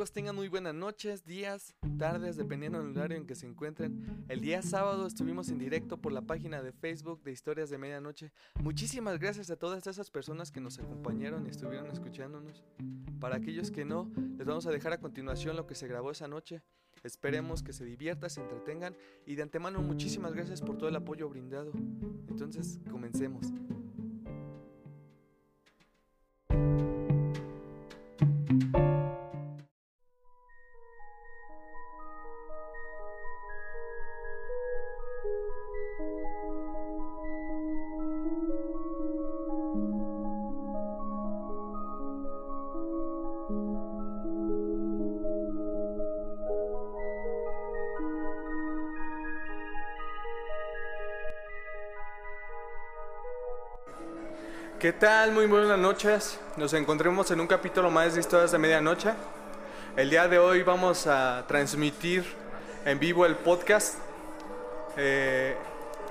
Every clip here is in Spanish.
Amigos? Tengan muy buenas noches, días, tardes, dependiendo del horario en que se encuentren. El día sábado estuvimos en directo por la página de Facebook de Historias de Medianoche. Muchísimas gracias a todas esas personas que nos acompañaron y estuvieron escuchándonos. Para aquellos que no, les vamos a dejar a continuación lo que se grabó esa noche. Esperemos que se diviertan, se entretengan y de antemano muchísimas gracias por todo el apoyo brindado. Entonces, comencemos. Tal? Muy buenas noches. Nos encontremos en un capítulo más de Historias de Medianoche. El día de hoy vamos a transmitir en vivo el podcast. Eh,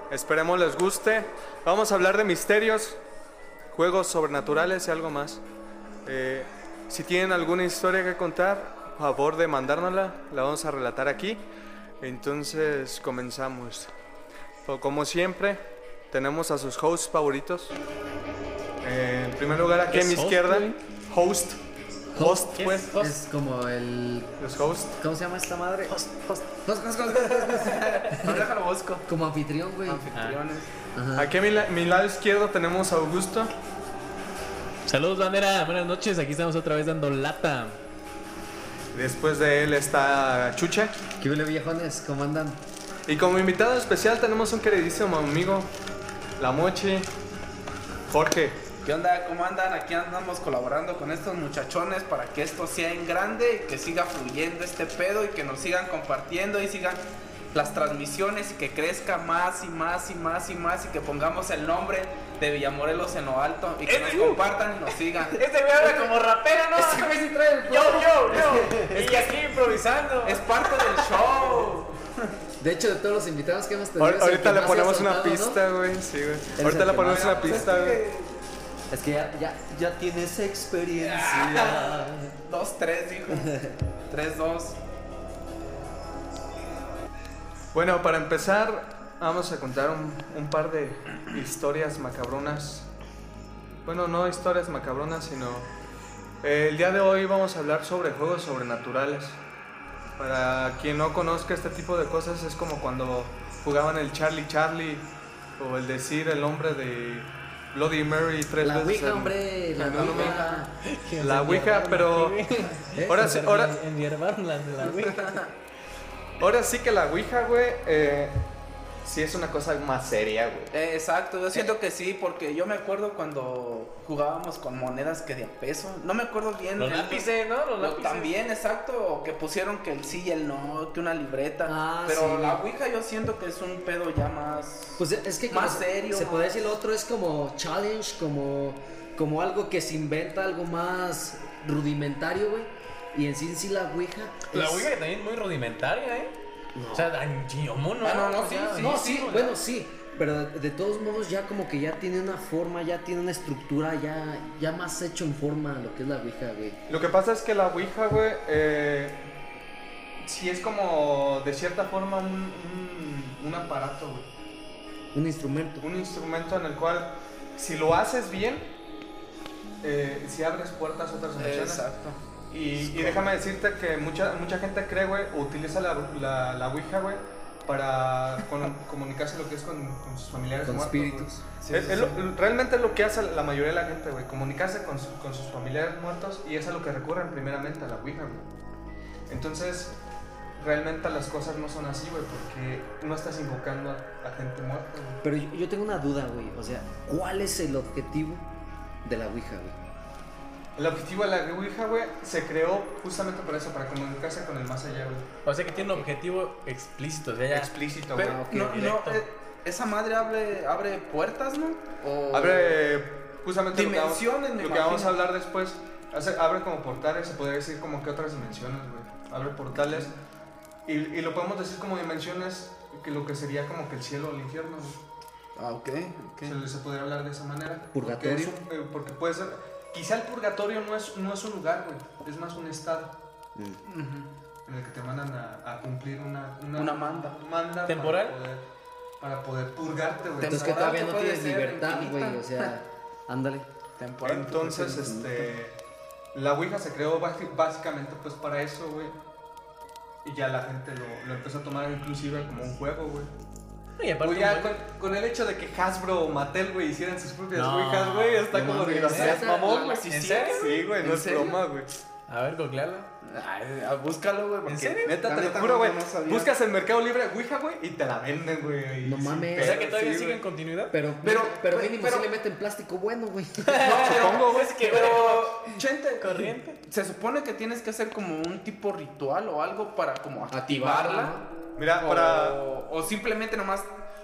esperemos les guste. Vamos a hablar de misterios, juegos sobrenaturales y algo más. Eh, si tienen alguna historia que contar, favor de mandárnosla. La vamos a relatar aquí. Entonces comenzamos. Como siempre, tenemos a sus hosts favoritos. Eh, en primer lugar, aquí a mi host, izquierda, güey? host. Host, ¿Qué pues. es host? Es como el. Los host. ¿Cómo se llama esta madre? Host, host. Host, host, host, No, déjalo busco. Como anfitrión, güey. Anfitriones. Ajá. Aquí a mi, la- mi lado izquierdo tenemos a Augusto. Saludos, bandera. Buenas noches. Aquí estamos otra vez dando lata. Después de él está Chuche. ¿Qué huele, viejones? ¿Cómo andan? Y como invitado especial tenemos un queridísimo amigo, La Mochi, Jorge. ¿Qué onda? ¿Cómo andan? Aquí andamos colaborando con estos muchachones para que esto sea en grande y que siga fluyendo este pedo y que nos sigan compartiendo y sigan las transmisiones y que crezca más y más y más y más y que pongamos el nombre de Villamorelos en lo alto y que nos compartan y nos sigan. Este me habla como rapero, ¿no? Este sí trae el Yo, yo, yo. Y aquí improvisando. Es parte del show. De hecho, de todos los invitados que hemos tenido. Es Ahorita le ponemos una pista, güey. Sí, güey. Ahorita le ponemos una pista, güey. Es que ya, ya, ya tienes experiencia. Dos, tres, dijo. Tres, dos. Bueno, para empezar, vamos a contar un, un par de historias macabronas. Bueno, no historias macabronas, sino... eh, el día de hoy vamos a hablar sobre juegos sobrenaturales. Para quien no conozca este tipo de cosas, es como cuando jugaban el Charlie Charlie o el decir el nombre de Bloody Mary tres La veces. Ouija, en- hombre. La en un momento. Ouija. La Ouija, pero ¿Eh? ahora sí, ahora, Enhiervaron las de la Ouija. ahora sí que la Ouija, güey, eh, sí es una cosa más seria, güey. Eh, exacto, yo siento que sí, porque yo me acuerdo cuando jugábamos con monedas que de a peso. No me acuerdo bien. Los el- lápices, ¿no? Los Lo- lápices. También, exacto, o que pusieron que el sí y el no, que una libreta. Ah, Pero sí. la Ouija yo siento que es un pedo ya más... Pues es que como Más se- serio, Se más- puede decir lo otro es como challenge, como, como algo que se inventa, algo más rudimentario, güey. Y en sí en sí la Ouija. La es- Ouija también es muy rudimentaria, ¿eh? O sea, dañomo, ¿no? Ah, no, no, O sí, sea, sí, No, sí, sí, bueno, sí. Pero de, de todos modos ya como que ya tiene una forma, ya tiene una estructura, ya, ya más hecho en forma lo que es la Ouija, güey. Lo que pasa es que la Ouija, güey, eh, sí es como de cierta forma un, un, un aparato, güey. Un instrumento. Un instrumento en el cual, si lo haces bien, eh, si abres puertas a otras dimensiones. Exacto. Y, y déjame decirte que mucha, mucha gente cree, güey, utiliza la, la, la Ouija, güey, para con- comunicarse lo que es con, con sus familiares Con muertos, espíritus. Es- es lo- realmente es lo que hace la mayoría de la gente, güey, comunicarse con, su- con sus familiares muertos y es a lo que recurren primeramente, a la Ouija, güey. Entonces, realmente las cosas no son así, güey, porque no estás invocando a, a gente muerta, güey. Pero yo, yo tengo una duda, güey. O sea, ¿cuál es el objetivo de la Ouija, güey? El objetivo de la Ouija, güey, se creó justamente por eso, para comunicarse con el más allá, güey. O sea que tiene un objetivo explícito. O sea, ya- Explícito, güey. Pero Ah, ok, no, no, eh, esa madre abre, abre puertas, ¿no? O- Abre justamente lo que vamos- Dimensiones, lo que vamos a hablar después. Hace- abre como portales, se podría decir como que otras dimensiones, güey. Abre portales. Y, y lo podemos decir como dimensiones, que lo que sería como que el cielo o el infierno, güey. Ah, ok, ok. Se, se podría hablar de esa manera. Purgatorio. Porque, eh, porque puede ser. Quizá el purgatorio no es, no es un lugar, güey. Es más un estado Ujú. en el que te mandan a, a cumplir una, Una manda. manda ¿Temporal? Para poder, para poder purgarte, güey. Entonces que todavía no tienes libertad, güey. O sea, ándale. Temporal. Entonces, este. La Ouija se creó básicamente pues para eso, güey. Y ya la gente lo, lo empezó a tomar inclusive como un juego, güey. Y aparte, Güey, ya con, con el hecho de que Hasbro o Mattel, güey, hicieran sus propias No, Ouijas, güey, está no como de gracias, mamón, ¿La- güey. ¿En serio? Sí, güey, no ¿En es serio? broma, güey. A ver, googleala. Ay, ah, búscalo, güey. porque serio? Neta, la te lo juro, no- güey. no. Buscas en Mercado Libre Ouija, güey, y te la venden, güey. No mames. O sea que todavía sí, sigue en continuidad. Pero, Pero- pero, pero- mínimo pero- sí le meten plástico bueno, güey. Supongo, güey. Es que, Pero, Chente, Corriente. se supone que tienes que hacer como un tipo ritual o algo para como Activarla. Mira, o, para. o simplemente nomás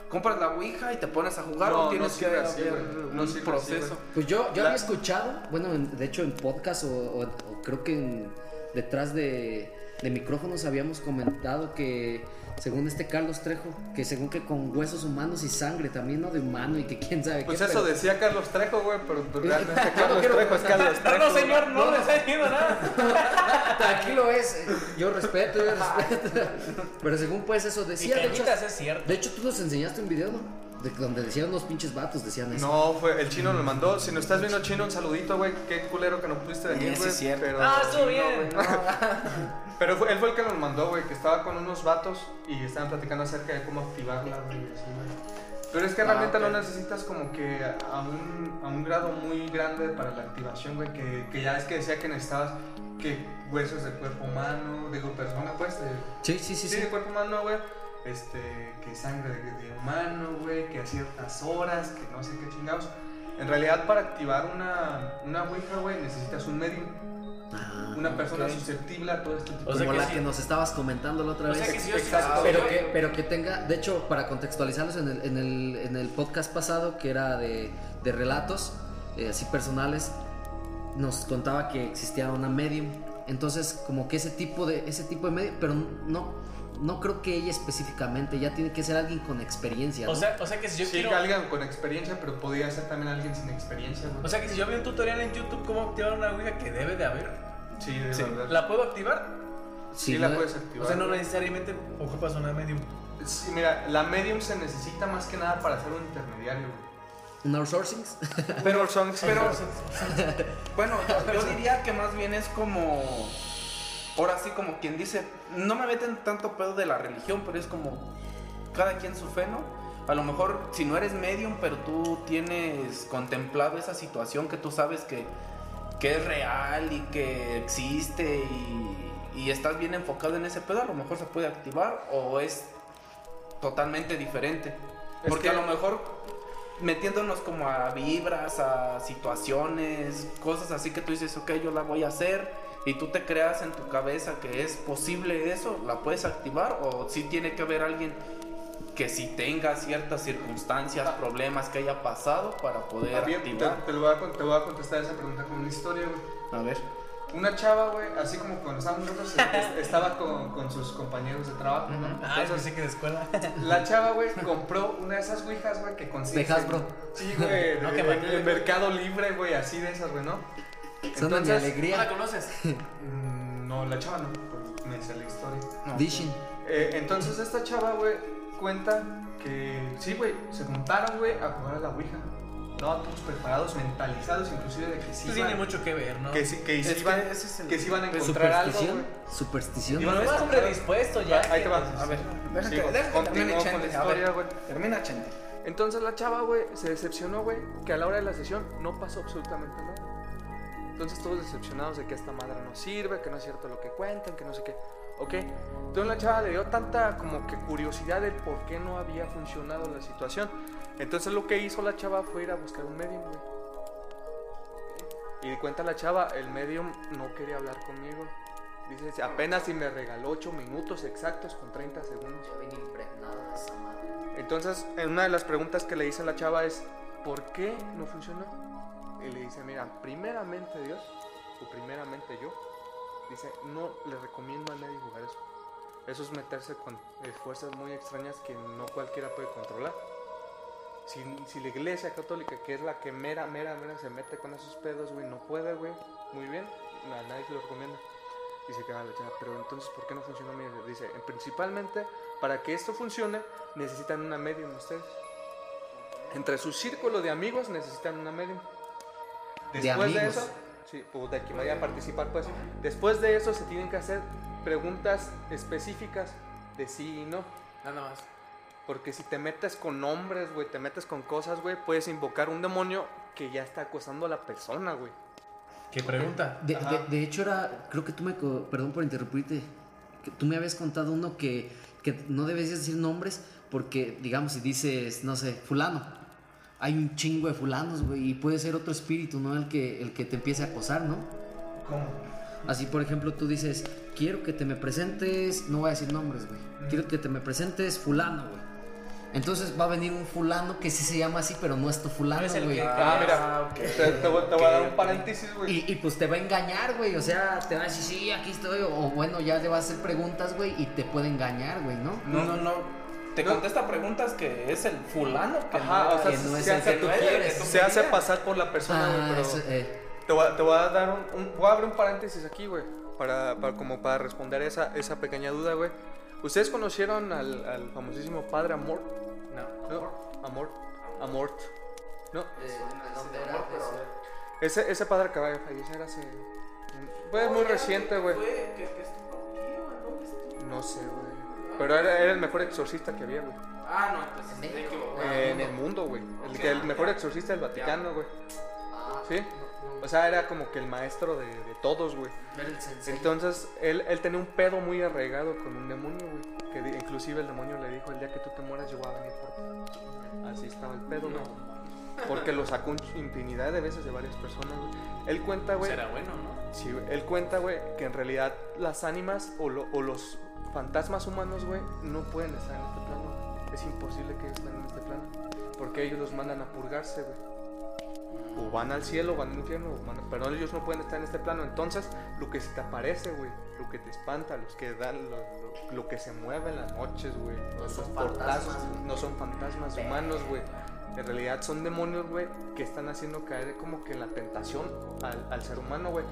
compras la Ouija y te pones a jugar No, o tienes no que. No un proceso. Pues yo, yo La- había escuchado, bueno, en- de hecho en podcast o, o- o creo que en- detrás de, de micrófonos habíamos comentado que según este Carlos Trejo, que según que con huesos humanos y sangre también, ¿no? De humano y que quién sabe Pues qué. eso pero- decía Carlos Trejo, güey, pero pues, realmente Yo no Carlos quiero- Trejo es Carlos Trejo. No, no, señor, no, No. le está diciendo nada. Tranquilo es, eh, yo respeto, yo respeto. Pero según pues eso Y decía, de hecho, es cierto. de hecho tú nos enseñaste un video, ¿no? De donde decían unos pinches vatos, decían eso. No, fue el chino nos mandó. Si nos estás viendo chino, un saludito, güey. Qué culero que no pudiste venir, Sí, sí, güey. cierto. pero- Ah, estuvo No, bien. güey, no. Pero fue- él fue el que nos mandó, güey, que estaba con unos vatos y estaban platicando acerca de cómo activarla, güey. y así, güey. Pero es que Ah, realmente ok. no necesitas como que a un, a un grado muy grande para la activación, güey. Que, que ya es que decía que necesitabas que huesos de cuerpo humano, digo persona, pues, de, Sí, sí, sí, Sí, sí. de cuerpo humano, güey. Este, que sangre de, de humano, güey, que a ciertas horas, que no sé qué chingados. En realidad, para activar una, una Ouija, güey, necesitas un medium. Ah, Una persona ok. susceptible a todo este tipo O sea como que la sí. que nos estabas comentando la otra O vez. sea que yo Exacto. pero que, pero que tenga, de hecho, para contextualizarlos en el, en el, en el podcast pasado, que era de, de relatos, eh, así personales, nos contaba que existía una medium. Entonces, como que ese tipo de, ese tipo de medium, pero no, no creo que ella específicamente, ya tiene que ser alguien con experiencia. O ¿no? sea, o sea que si yo sí, quiero. alguien con experiencia, pero podría ser también alguien sin experiencia, güey. O sea que si yo veo un tutorial en YouTube cómo activar una Ouija que debe de haber, sí, de sí, verdad. ¿la puedo activar? sí, Sí, la no- puedes activar. O sea, no necesariamente ocupas una medium. Sí, mira, la medium se necesita más que nada para ser un intermediario. ¿Un outsourcing? Pero son, Pero, bueno, yo diría que más bien es como. Ahora sí, como quien dice. No me meten tanto pedo de la religión, pero es como. Cada quien su fe, ¿no? A lo mejor, si no eres medium, pero tú tienes contemplado esa situación que tú sabes que, que es real y que existe y, y estás bien enfocado en ese pedo, a lo mejor se puede activar o es totalmente diferente. Es Porque que- a lo mejor metiéndonos como a vibras, a situaciones, cosas así que tú dices, ok, yo la voy a hacer y tú te creas en tu cabeza que es posible eso, la puedes activar o si tiene que haber alguien que si tenga ciertas circunstancias, problemas que haya pasado para poder Ah, bien, te, activar. te lo voy a, te voy a contestar esa pregunta con una historia, güey. A ver. Una chava, güey, así como cuando estábamos nosotros, es- estaba con, con sus compañeros de trabajo, ¿no? Ah, Entonces, pensé que de escuela. la chava, güey, compró una de esas ouijas, güey, que consiste... De Hasbro. Sí, güey, No, de- en, Mattel. en Mercado Libre, güey, así de esas, güey, ¿no? Son de mi ¿No la alegría. conoces? mm, no, la chava no, me sé la historia. No. Dishing. Eh, entonces esta chava, güey, cuenta que sí, güey, se juntaron, güey, a jugar a la ouija. No, todos preparados, mentalizados, inclusive de que sí Esto tiene iban, mucho que ver, ¿no? que sí, que sí Es iban, ese es el- que sí iban a encontrar algo, Superstición. güey. Superstición. Iban No es encontrar- predispuesto ya. Ahí te va. A ver, deja Sí, que, deja termine Chente. A ver, termina Chente. Entonces la chava, güey, se decepcionó, güey, que a la hora de la sesión no pasó absolutamente nada. Entonces todos decepcionados de que esta madre no sirve, que no es cierto lo que cuentan, que no sé qué. Ok, entonces la chava le dio tanta como que curiosidad del por qué no había funcionado la situación. Entonces lo que hizo la chava fue ir a buscar un medium, güey. Y cuenta la chava, el medium no quería hablar conmigo. Dice, apenas si me regaló 8 minutos exactos con 30 segundos. Ya vine impregnada esa madre. Entonces, en una de las preguntas que le hice a la chava es, ¿por qué no funcionó? Y le dice, mira, primeramente Dios, o primeramente yo, dice, no le recomiendo a nadie jugar eso. Eso es meterse con eh, fuerzas muy extrañas que no cualquiera puede controlar. Si, si la iglesia católica, que es la que mera, mera, mera se mete con esos pedos, güey, no puede, güey, muy bien, a nadie se lo recomienda. Dice que la chava, pero entonces, ¿por qué no funcionó? Mira, dice, principalmente, para que esto funcione, necesitan una medium ustedes. Entre su círculo de amigos necesitan una medium. ¿De Después de, amigos? eso, sí, o de que vaya a participar, pues. Después de eso se tienen que hacer preguntas específicas de sí y no. Nada más. Porque si te metes con nombres, güey, te metes con cosas, güey, puedes invocar un demonio que ya está acosando a la persona, güey. ¿Qué pregunta? De, de- de hecho era, creo que tú me, perdón por interrumpirte, que tú me habías contado uno que, que no debes decir nombres porque, digamos, si dices, no sé, fulano, hay un chingo de fulanos, güey, y puede ser otro espíritu, ¿no? El que, el que te empiece a acosar, ¿no? ¿Cómo? Así, por ejemplo, tú dices, quiero que te me presentes, no voy a decir nombres, güey, quiero que te me presentes fulano, güey. Entonces va a venir un fulano que sí se llama así, pero no es tu fulano, güey. Ah, mira, te, te voy, te voy a dar un paréntesis, güey. Y, y, pues te va a engañar, güey. O sea, te va a decir, sí, aquí estoy. O bueno, ya le va a hacer preguntas, güey. Y te puede engañar, güey, ¿no? No, no, no. Te No. contesta preguntas que es el fulano que Ajá, no o sea, que no es se el hace, que tú quieres. que tú se hace pasar por la persona, güey, Ah, pero... eso, eh, Te voy, a, te voy a dar un, un- Voy a abrir un paréntesis aquí, güey. Para, para- como para responder esa, esa pequeña duda, güey. ¿Ustedes conocieron al, al famosísimo padre Amort? No. ¿No? Amort. Amort. ¿No? ¿dónde era? Ese, ese padre acaba de fallecer hace... Fue muy reciente, güey. Fue que, que estuvo aquí, ¿o en dónde estuvo? No sé, güey. Pero era, era el mejor exorcista que había, güey. Ah, no, entonces ¿En te México? equivocado. Eh, en el mundo, güey. El, mejor exorcista del Vaticano, güey. Ah, ¿Sí? O sea, era como que el maestro de, de todos, güey. Era el sensei. Entonces, él, él tenía un pedo muy arraigado con un demonio, güey. Que inclusive el demonio le dijo, el día que tú te mueras yo voy a venir por ti. Así estaba el pedo, güey. Porque lo sacó un- infinidad de veces de varias personas, güey. Él cuenta, güey. Será bueno, ¿no? Sí, güey. Él cuenta, güey, que en realidad las ánimas o, lo- o los fantasmas humanos, güey, no pueden estar en este plano. Es imposible que ellos estén en este plano. Porque ellos los mandan a purgarse, güey. O van al cielo, o van al infierno, o van a- pero ellos no pueden estar en este plano. Entonces, lo que se te aparece, güey, lo que te espanta, los que dan, lo, lo- lo que se mueve en las noches, güey, No los son portazos, fantasmas, no son fantasmas humanos, güey. En realidad son demonios, güey, que están haciendo caer como que en la tentación al, al ser humano, güey.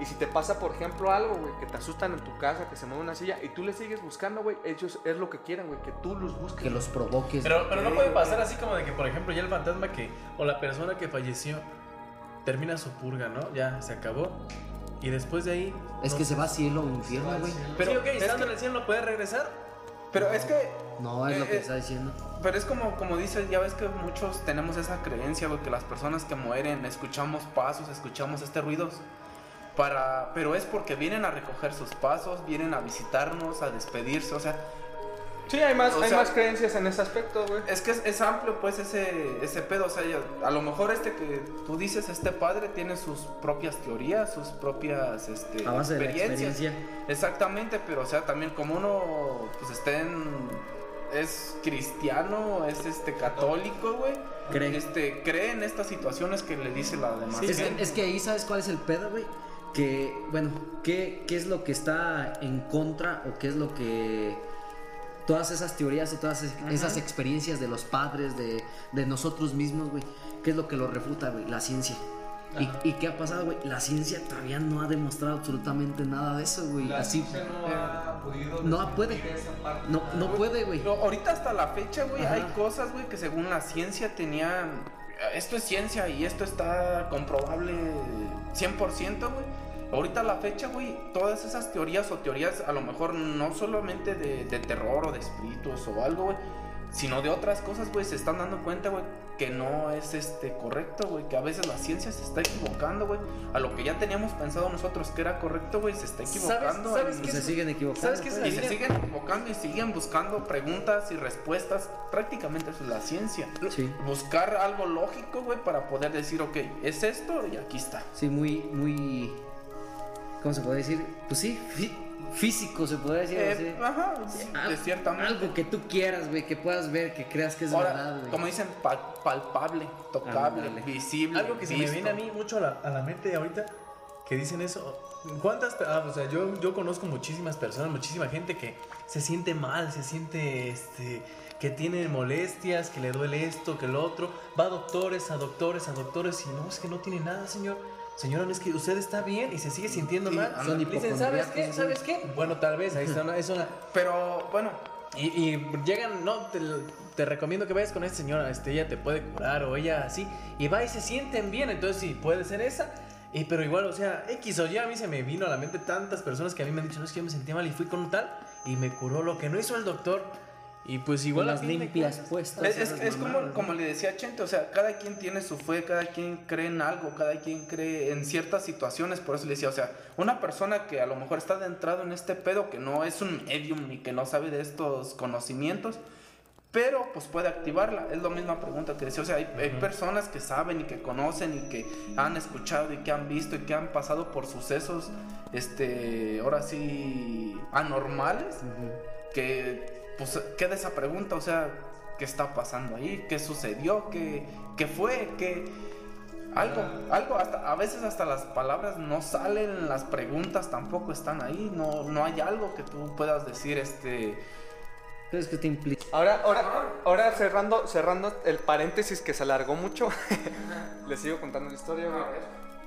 Y si te pasa, por ejemplo, algo, güey, que te asustan en tu casa, que se mueve una silla, y tú le sigues buscando, güey, ellos es lo que quieren, güey, que tú los busques. Que los provoques. Pero, pero no puede pasar así como de que, por ejemplo, ya el fantasma que, o la persona que falleció, termina su purga, ¿no? Ya se acabó. Y después de ahí. Es no- que se va a cielo o infierno, güey. Pero, sí, ok, es estando que- en el cielo no puede regresar. Pero es que. No, es lo Eh, que eh, está diciendo. Pero es como, como dices, ya ves que muchos tenemos esa creencia, güey, que las personas que mueren escuchamos pasos, escuchamos este ruidos. Para, pero es porque vienen a recoger sus pasos, vienen a visitarnos, a despedirse, o sea, Sí, hay más, O hay sea- más creencias en ese aspecto, güey. es que es, es amplio pues ese, ese pedo, o sea, ya- a lo mejor este que tú dices, este padre tiene sus propias teorías, sus propias este, A base de la experiencias. experiencia. Exactamente, pero o sea, también como uno pues está en es cristiano, es este católico, güey. Cree. Este cree en estas situaciones que le dice la demás es, gente. que, es que ahí sabes cuál es el pedo, güey. Que, bueno, ¿qué, ¿qué es lo que está en contra o qué es lo que... Todas esas teorías y todas es- esas experiencias de los padres, de, de nosotros mismos, güey. ¿Qué es lo que lo refuta, güey? La ciencia. ¿Y, y qué ha pasado, güey? La ciencia todavía no ha demostrado absolutamente nada de eso, güey. Así... no ha podido No puede. esa parte. No, no puede, güey. Pero ahorita hasta la fecha, güey, hay cosas, güey, que según la ciencia tenían esto es ciencia y esto está comprobable 100%, güey. Ahorita a la fecha, güey, todas esas teorías o teorías, a lo mejor no solamente de, de terror o de espíritus o algo, güey, sino de otras cosas, güey, se están dando cuenta, güey, que no es este correcto, güey, que a veces la ciencia se está equivocando, güey, a lo que ya teníamos pensado nosotros que era correcto, güey, se está equivocando. ¿Sabes en- Y se siguen equivocando. ¿Sabes qué es pues. y se siguen equivocando y siguen buscando preguntas y respuestas. Prácticamente eso es la ciencia. Sí. Buscar algo lógico, güey, para poder decir, ok, es esto y aquí está. Sí, muy, muy. ¿Cómo se puede decir? Pues sí, fí- físico se puede decir. Eh, así. ajá, Al- de cierta manera. Algo que tú quieras, güey, que puedas ver, que creas que es Ahora, verdad, güey. como dicen, pa- palpable, tocable, Ándale. visible. Algo que se me viene a mí mucho a la, a la mente ahorita que dicen eso. ¿Cuántas? ah, o sea, yo, yo conozco muchísimas personas, muchísima gente que se siente mal, se siente este que tiene molestias, que le duele esto, que lo otro. Va a doctores, a doctores, a doctores y no, es que no tiene nada, señor. Señora, no es que usted está bien y se sigue sintiendo Sí, mal. son dicen, ¿sabes qué? ¿Sabes qué? Bueno, tal vez, ahí está una, es una, Pero bueno, y, y llegan, no, te, te recomiendo que vayas con esta señora, este, ella te puede curar o ella así, y va y se sienten bien, entonces sí, puede ser esa, y, pero igual, o sea, X o Y, a mí se me vino a la mente tantas personas que a mí me han dicho, no, es que yo me sentía mal y fui con un tal, y me curó lo que no hizo el doctor, y pues igual las limpias cuentas- puestas. es, es- es como, mamadas, como ¿no? le decía Chente, o sea, cada quien tiene su fe, cada quien cree en algo, cada quien cree en ciertas situaciones, por eso le decía, o sea, una persona que a lo mejor está adentrado en este pedo, que no es un medium ni que no sabe de estos conocimientos, pero pues puede activarla. Es la misma pregunta que decía. O sea, hay, hay personas que saben y que conocen y que han escuchado y que han visto y que han pasado por sucesos, este, ahora sí, anormales, que pues queda esa pregunta, o sea, ¿qué está pasando ahí? ¿Qué sucedió? ¿Qué, qué fue? ¿Qué... Algo, algo, hasta, a veces hasta las palabras no salen, las preguntas tampoco están ahí, no, no hay algo que tú puedas decir, este, es que te implica. Ahora, ahora, ahora cerrando, cerrando el paréntesis que se alargó mucho, les sigo contando la historia, güey.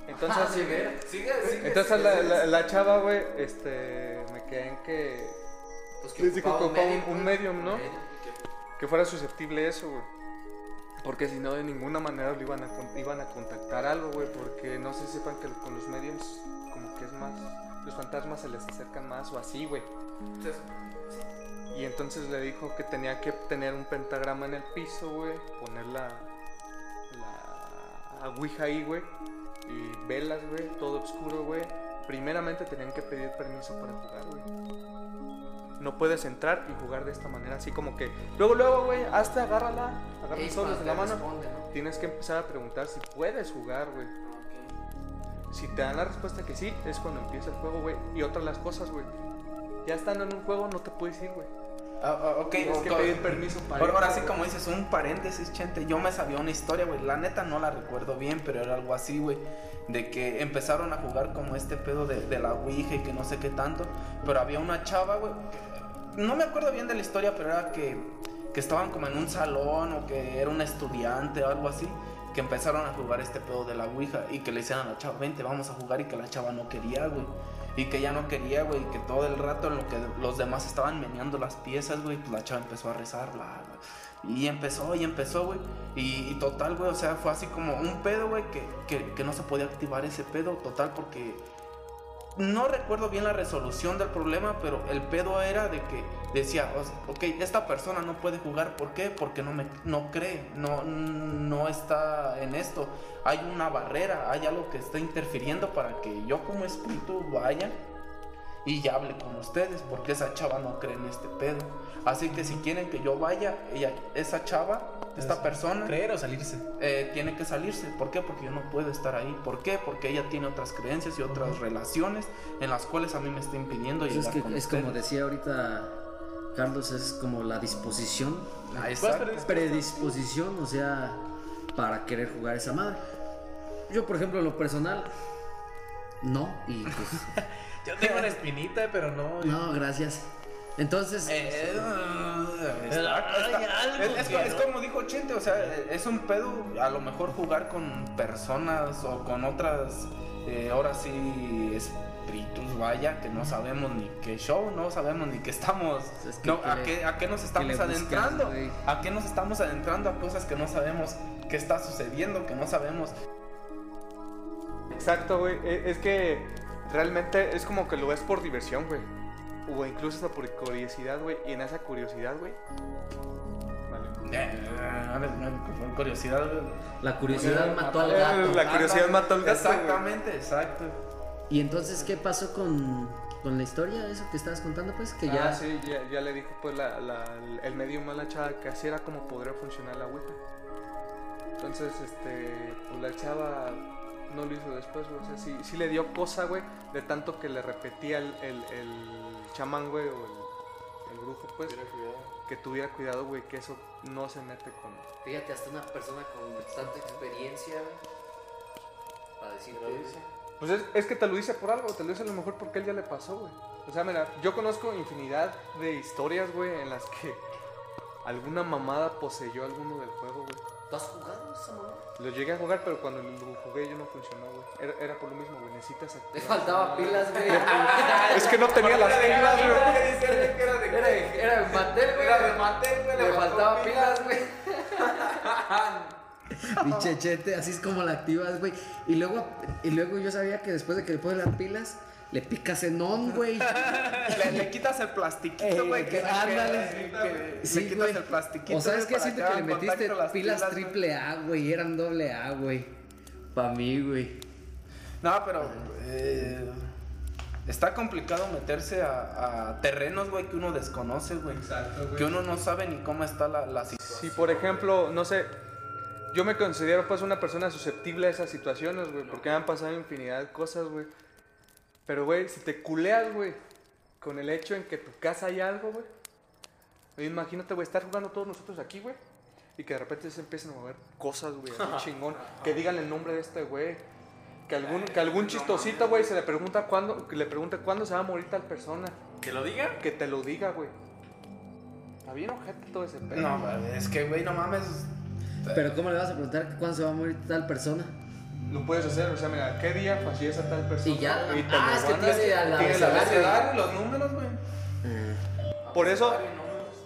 Entonces, sigue, sigue, entonces la, la, la chava, güey, este, me quedé en que, les dijo que ocupaba un, un medium, ¿no? Que fuera susceptible a eso, güey. Porque si no, de ninguna manera lo iban a, iban a contactar algo, güey. Porque no sé si sepan que con los mediums, como que es más, los fantasmas se les acercan más o así, güey. Y entonces le dijo que tenía que tener un pentagrama en el piso, güey. Poner la, la ouija ahí, güey. Y velas, güey. Todo oscuro, güey. Primeramente tenían que pedir permiso para jugar, güey. No puedes entrar y jugar de esta manera, así como que. Luego, luego, güey, hazte, agárrala. Agarra los en la mano. Tienes que empezar a preguntar si puedes jugar, güey. Si te dan la respuesta que sí, es cuando empieza el juego, güey. Y otras las cosas, güey. Ya estando en un juego, no te puedes ir, güey. Ah, ah, ok, Tienes que pedir permiso para Ahora, ahora sí, como dices, un paréntesis, Chente. Yo me sabía una historia, güey. La neta no la recuerdo bien, pero era algo así, güey. De que empezaron a jugar como este pedo de, de la Ouija y que no sé qué tanto. Pero había una chava, güey. No me acuerdo bien de la historia, pero era que, que estaban como en un salón o que era un estudiante o algo así. Que empezaron a jugar este pedo de la Ouija y que le decían a la chava, vente, vamos a jugar. Y que la chava no quería, güey. Y que ya no quería, güey, que todo el rato en lo que los demás estaban meneando las piezas, güey, pues la chava empezó a rezar, bla, bla. Y empezó, y empezó, güey. Y, y total, güey, o sea, fue así como un pedo, güey, que, que, que no se podía activar ese pedo, total, porque no recuerdo bien la resolución del problema, pero el pedo era de que decía, ok, esta persona no puede jugar, ¿por qué? Porque no me no cree, no, no está en esto. Hay una barrera, hay algo que está interfiriendo para que yo como espíritu vaya y ya hable con ustedes, porque esa chava no cree en este pedo. Así que si quieren que yo vaya, ella, esa chava, esta persona, Creer o salirse. eh, tiene que salirse. ¿Por qué? Porque yo no puedo estar ahí. ¿Por qué? Porque ella tiene otras creencias y otras relaciones en las cuales a mí me está impidiendo Pues es llegar que con es como decía ahorita Carlos, es como la disposición, Ah, ¿Vas exacto. predispuesto? predisposición, o sea, para querer jugar esa madre. Yo, por ejemplo, en lo personal, no, y pues, Yo tengo una espinita, pero no. no, gracias. Entonces, Eh, está- algo es, como dijo Chente, o sea, es un pedo a lo mejor jugar con personas o con otras, eh, ahora sí, espíritus, vaya, que no sabemos ni qué show, no sabemos ni qué estamos, Es que no, que a, le- qué, a qué nos estamos buscas, adentrando, a qué nos estamos adentrando a cosas que no sabemos qué está sucediendo, que no sabemos. Exacto, güey. E- Es que realmente es como que lo ves por diversión, güey. O incluso hasta por curiosidad, güey. Y en esa curiosidad, güey. Vale, Eh, curiosidad. La curiosidad Eh, mató al gato. la- curiosidad mató al gato. Exactamente, exacto. Y entonces, ¿qué pasó con, con la historia? Eso que estabas contando, pues, que ya... Ah, sí, ya, ya le dijo pues la, la- el medium a la chava que así era como podría funcionar la Ouija. Entonces, este, pues la chava no lo hizo después, güey. O sea, sí, sí le dio cosa, güey, de tanto que le repetía el, el, el chamán, güey, o el, el brujo, pues, que tuviera cuidado, güey, que eso no se mete con... Fíjate, hasta una persona con tanta experiencia, para decir Pues es, es que te lo dice por algo, te lo dice a lo mejor porque él ya le pasó, güey. O sea, mira, yo conozco infinidad de historias, güey, en las que alguna mamada poseyó alguno del juego, güey. ¿Tú has jugado esa mamá? Lo llegué a jugar, pero cuando lo jugué yo no funcionó, güey. Era, era por lo mismo, güey. Necesitas Le activar. faltaba pilas, güey. Es que no tenía las pilas, güey. Era de Era, de- era de Mattel, güey. Era de Mattel, güey, Le faltaba pilas. pilas, güey. Pinche chete, así es como la activas, güey. Y luego, y luego yo sabía que después de que le pones las pilas, le picas en on, güey. Le, le quitas el plastiquito, Eh, güey. que- que- ándale. que- que- Sí, le quitas güey. el plastiquito. O sabes güey, qué, para siento que le metiste pilas güey. triple A, güey. Eran doble A, güey. Pa' mí, güey. No, pero eh, está complicado meterse a, a terrenos, güey, que uno desconoce, güey. Que uno no sabe ni cómo está la, la situación. Si, por ejemplo, no sé, yo me considero pues una persona susceptible a esas situaciones, güey, porque me han pasado infinidad de cosas, güey. Pero, güey, si te culeas, güey, con el hecho en que tu casa hay algo, güey. Imagínate, güey, estar jugando todos nosotros aquí, güey. Y que de repente se empiecen a mover cosas, güey, así chingón. Que digan el nombre de este güey. Que algún, que algún chistosito, güey, se le pregunta cuándo, que le pregunte cuándo se va a morir tal persona. ¿Que lo diga? Que te lo diga, güey. Está bien ojete todo ese pedo. No, güey, es que, güey, no mames. Pero ¿cómo le vas a preguntar cuándo se va a morir tal persona? Lo puedes hacer, o sea, mira, ¿qué día fallece tal persona? Y ya, te ah, lo es que a- tiene a la- la los números, güey. Por eso,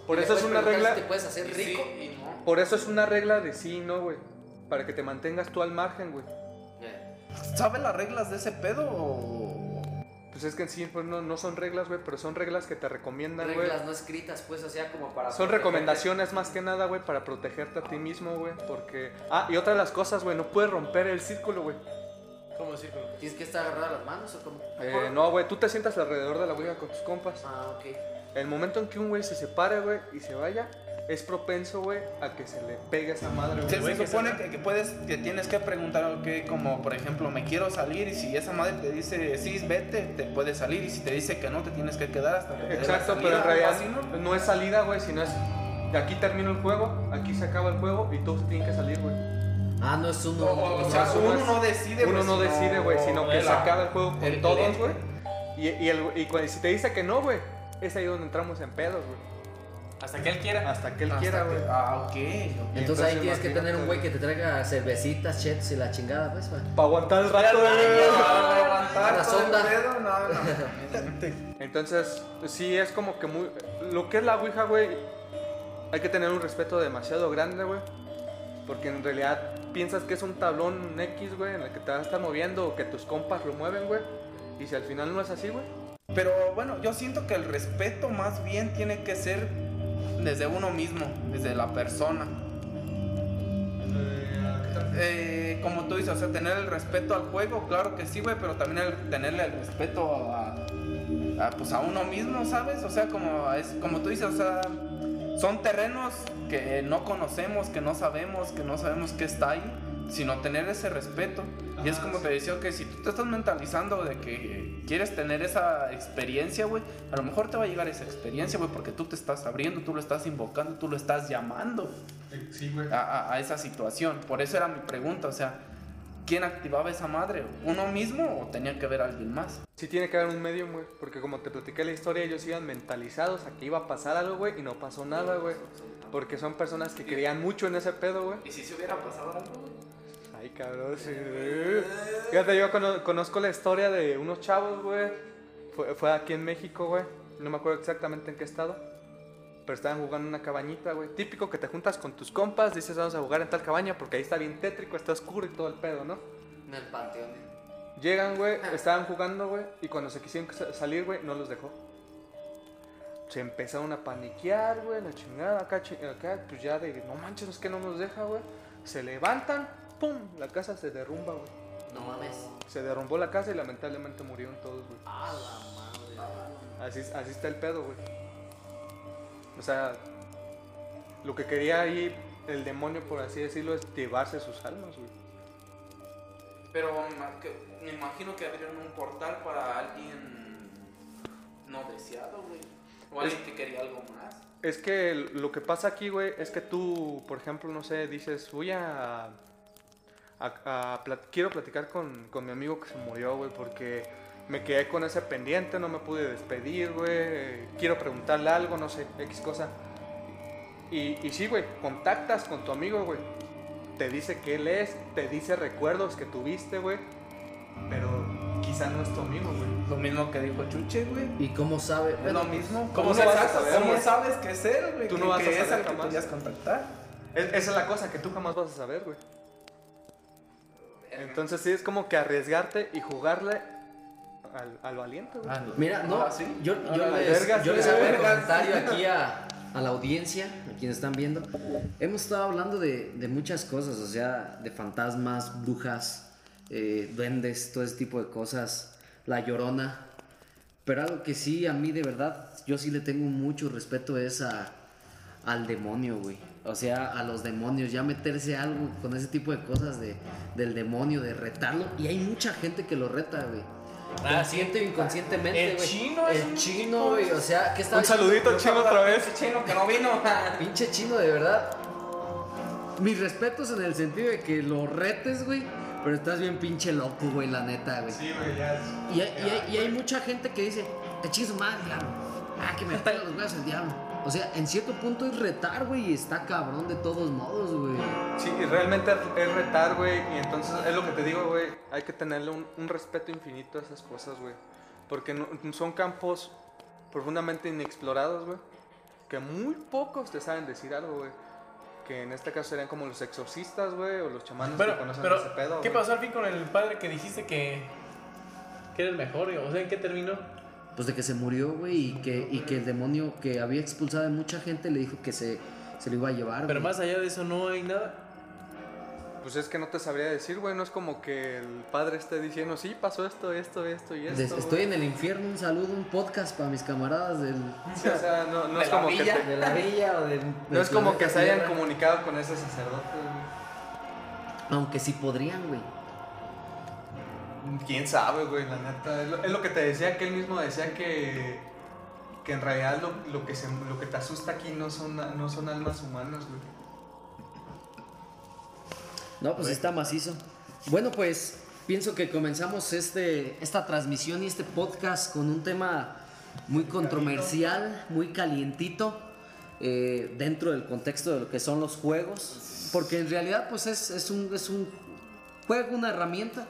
por Y eso es una regla, si te puedes hacer rico. y no. por eso es una regla de sí y no, güey. Para que te mantengas tú al margen, güey. ¿Sabes las reglas de ese pedo o.? Pues es que en sí pues, no, no son reglas, güey, pero son reglas que te recomiendan, güey. Reglas no escritas, pues, o sea, como para. Son protegerte. recomendaciones más que nada, güey, para protegerte a ti mismo, güey. Porque. Ah, y otra de las cosas, güey, no puedes romper el círculo, güey. ¿Cómo círculo? ¿Tienes que estar agarrado a las manos o cómo? Eh, no, güey, tú te sientas alrededor de la ouija con tus compas. Ah, ok. El momento en que un güey se separe, güey, y se vaya, es propenso, güey, a que se le pegue esa madre, güey. se supone que, que puedes, que tienes que preguntar algo que, como por ejemplo, me quiero salir y si esa madre te dice sí, vete, te puedes salir y si te dice que no, te tienes que quedar hasta que te dé la Exacto, salida, pero en realidad así, ¿no? no es salida, güey, sino es aquí termina el juego, aquí se acaba el juego y todos tienen que salir, güey. Ah, no es uno. O, o no, sea, uno no decide, Uno güey, no sino- decide, güey, sino que se acaba el juego con el- todos, güey. Y, y, el- y cuando- si te dice que no, güey, es ahí donde entramos en pedos, güey. Hasta que él quiera. Hasta que él Hasta quiera, que- güey. Ah, ok. ok. Entonces, Entonces, ahí tienes que tener un güey que te traiga cervecitas, chetos y la chingada, pues, pa. Para aguantar el rato, güey. Para aguantar La sonda. pedo, no, no. Entonces, sí es como que muy. Lo que es la Ouija, güey, hay que tener un respeto demasiado grande, güey. Porque en realidad piensas que es un tablón X, güey, en el que te vas a estar moviendo o que tus compas lo mueven, güey. Y si al final no es así, güey. Pero bueno, yo siento que el respeto más bien tiene que ser desde uno mismo, desde la persona. Eh, como tú dices, o sea, tener el respeto al juego, claro que sí, güey, pero también el, tenerle el respeto a, a, pues a uno mismo, ¿sabes? O sea, como, es, como tú dices, o sea, son terrenos que no conocemos, que no sabemos, que no sabemos qué está ahí, sino tener ese respeto. y es como te decía que si tú te estás mentalizando de que quieres tener esa experiencia, güey, a lo mejor te va a llegar esa experiencia, güey, porque tú te estás abriendo, tú lo estás invocando, tú lo estás llamando Sí, güey. a, a- a esa situación. Por eso era mi pregunta, o sea, ¿quién activaba esa madre? ¿Uno mismo o tenía que ver alguien más? Sí tiene que haber un medium, güey. Porque como te platiqué la historia, ellos iban mentalizados a que iba a pasar algo, güey, y no pasó nada, güey. Porque son personas que creían mucho en ese pedo, güey. ¿Y si se hubiera pasado algo? Ay, cabrón, sí. Fíjate, yo cono- conozco la historia de unos chavos, güey. Fue, fue aquí en México, güey. No me acuerdo exactamente en qué estado. Pero estaban jugando en una cabañita, güey. Típico que te juntas con tus compas, dices vamos a jugar en tal cabaña porque ahí está bien tétrico, está oscuro y todo el pedo, ¿no? En el panteón. Llegan, güey, estaban jugando, güey, y cuando se quisieron sa- salir, güey, no los dejó. se empezaron a paniquear, güey, la chingada, acá, acá, pues ya de, no manches, es que no nos deja, güey. Se levantan, pum, la casa se derrumba, güey. No mames. Se derrumbó la casa y lamentablemente murieron todos, güey. A la madre. Así, así está el pedo, güey. O sea, lo que quería ahí el demonio, por así decirlo, es llevarse sus almas, güey. Pero me imagino que abrieron un portal para alguien no deseado, güey. O alguien que quería algo más. Es que lo que pasa aquí, güey, es que tú, por ejemplo, no sé, dices, voy a... a- a plat- quiero platicar con, con mi amigo que se murió, güey, porque me quedé con ese pendiente, no me pude despedir, güey. Quiero preguntarle algo, no sé, X cosa. Y, y sí, güey, contactas con tu amigo, güey. Te dice que él es, te dice recuerdos que tuviste, güey. Pero quizá no es tu amigo, güey. Lo mismo que dijo Chuche, güey. ¿Y cómo sabe? Es Bueno, lo mismo. ¿cómo ¿Cómo, no vas a sabes, saber, ¿cómo güey? sabes que es él, güey? Tú no vas a saber al que jamás. contactar. Es- esa es la cosa que tú jamás vas a saber, güey. Entonces sí es como que arriesgarte y jugarle al, al valiente, güey. Ah, Mira, no, Ahora sí. yo, yo Ahora, les, vergas, yo les hago un comentario aquí a, a la audiencia, a quienes están viendo. Hemos estado hablando de, de muchas cosas, o sea, de fantasmas, brujas, eh, duendes, todo ese tipo de cosas, la llorona. Pero algo que sí, a mí de verdad, yo sí le tengo mucho respeto es a, al demonio, güey. O sea, a los demonios, ya meterse algo con ese tipo de cosas de, del demonio, de retarlo. Y hay mucha gente que lo reta, güey. Ah, Consciente o inconscientemente, El güey. chino es El un chino, güey. O sea, ¿qué está Un saludito chino otra vez. Ese chino que no vino. Pinche chino, de verdad. Mis respetos en el sentido de que lo retes, güey. Pero estás bien pinche loco, güey, la neta, güey. Sí, güey, ya. Y hay, y hay- y hay mucha gente que dice, te chingue su madre, diablo. Ah, que me pega los huevos el diablo. O sea, en cierto punto es retar, güey, y está cabrón de todos modos, güey. Sí, y realmente es retar, güey. Y entonces es lo que te digo, güey. Hay que tenerle un, un respeto infinito a esas cosas, güey. Porque no- son campos profundamente inexplorados, güey. Que muy pocos te saben decir algo, güey. Que en este caso serían como los exorcistas, güey, o los chamanes Pero, que conocen pero ese pedo. ¿qué pasó al fin con el padre que dijiste que, que era el mejor? O sea, ¿en qué terminó? Pues de que se murió, güey, y que, y que el demonio que había expulsado a mucha gente le dijo que se, se lo iba a llevar, Pero güey. más allá de eso no hay nada. Pues es que no te sabría decir, güey. No es como que el padre esté diciendo, sí, pasó esto, esto, esto y esto. Des- güey". estoy en el infierno, un saludo, un podcast para mis camaradas del, Sí, o sea, no, no De es la como que te- de la villa o del... no del es como que se hayan comunicado con ese sacerdote, güey. Aunque sí podrían, güey. Quién sabe, güey, la neta. Es lo, es lo que te decía, que él mismo decía que, que en realidad lo, lo que se, lo que te asusta aquí no son, no son almas humanas, güey. No, pues está macizo. Bueno, pues pienso que comenzamos este, esta transmisión y este podcast con un tema muy controversial, muy calientito, eh, dentro del contexto de lo que son los juegos. Porque en realidad, pues es, es, un, es un juego, una herramienta.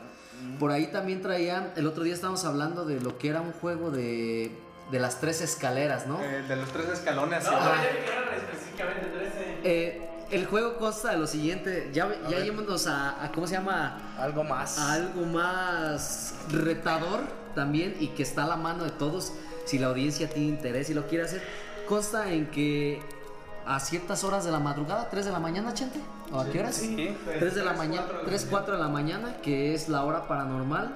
Por ahí también traían, el otro día estábamos hablando de lo que era un juego de, de las tres escaleras, ¿no? El de los tres escalones. No, yo eran específicamente 13. Eh, el juego consta de lo siguiente, ya, ya ver. yémonos a, a, ¿cómo se llama? Algo más. a algo más retador también y que está a la mano de todos si la audiencia tiene interés y lo quiere hacer. Consta en que a ciertas horas de la madrugada, 3 de la mañana, Chente, ¿o a qué horas? Sí. 3 de la Tres, mañana, cuatro de la 3, 4 de la mañana, que es la hora paranormal,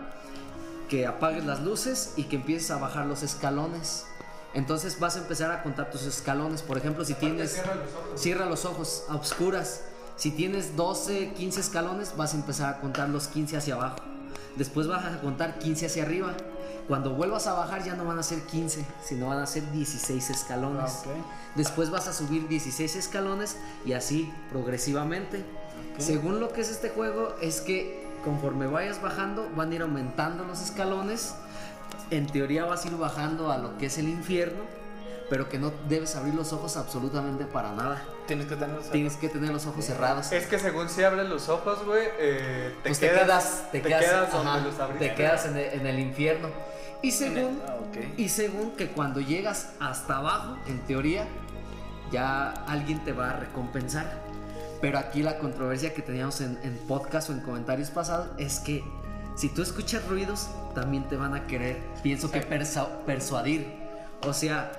que apagues las luces y que empieces a bajar los escalones. Entonces vas a empezar a contar tus escalones. Por ejemplo, si tienes... cierra los ojos. Cierra los ojos a obscuras. Si tienes 12, 15 escalones, vas a empezar a contar los 15 hacia abajo. Después vas a contar 15 hacia arriba. Cuando vuelvas a bajar ya no van a ser 15, sino van a ser 16 escalones. Ah. Después vas a subir 16 escalones y así progresivamente. Según lo que es este juego, es que conforme vayas bajando, van a ir aumentando los escalones. En teoría vas a ir bajando a lo que es el infierno, pero que no debes abrir los ojos absolutamente para nada. Tienes que tener Tienes que tener los ojos cerrados. Es que según si abres los ojos, güey, eh, te, Pues quedas, te quedas, donde ajá, los abriste. te quedas en el, en el infierno. Y según, Ah, y según que cuando llegas hasta abajo, en teoría, ya alguien te va a recompensar. Pero aquí la controversia que teníamos en, en podcast o en comentarios pasados es que si tú escuchas ruidos, también te van a querer, pienso que persa- persuadir. O sea,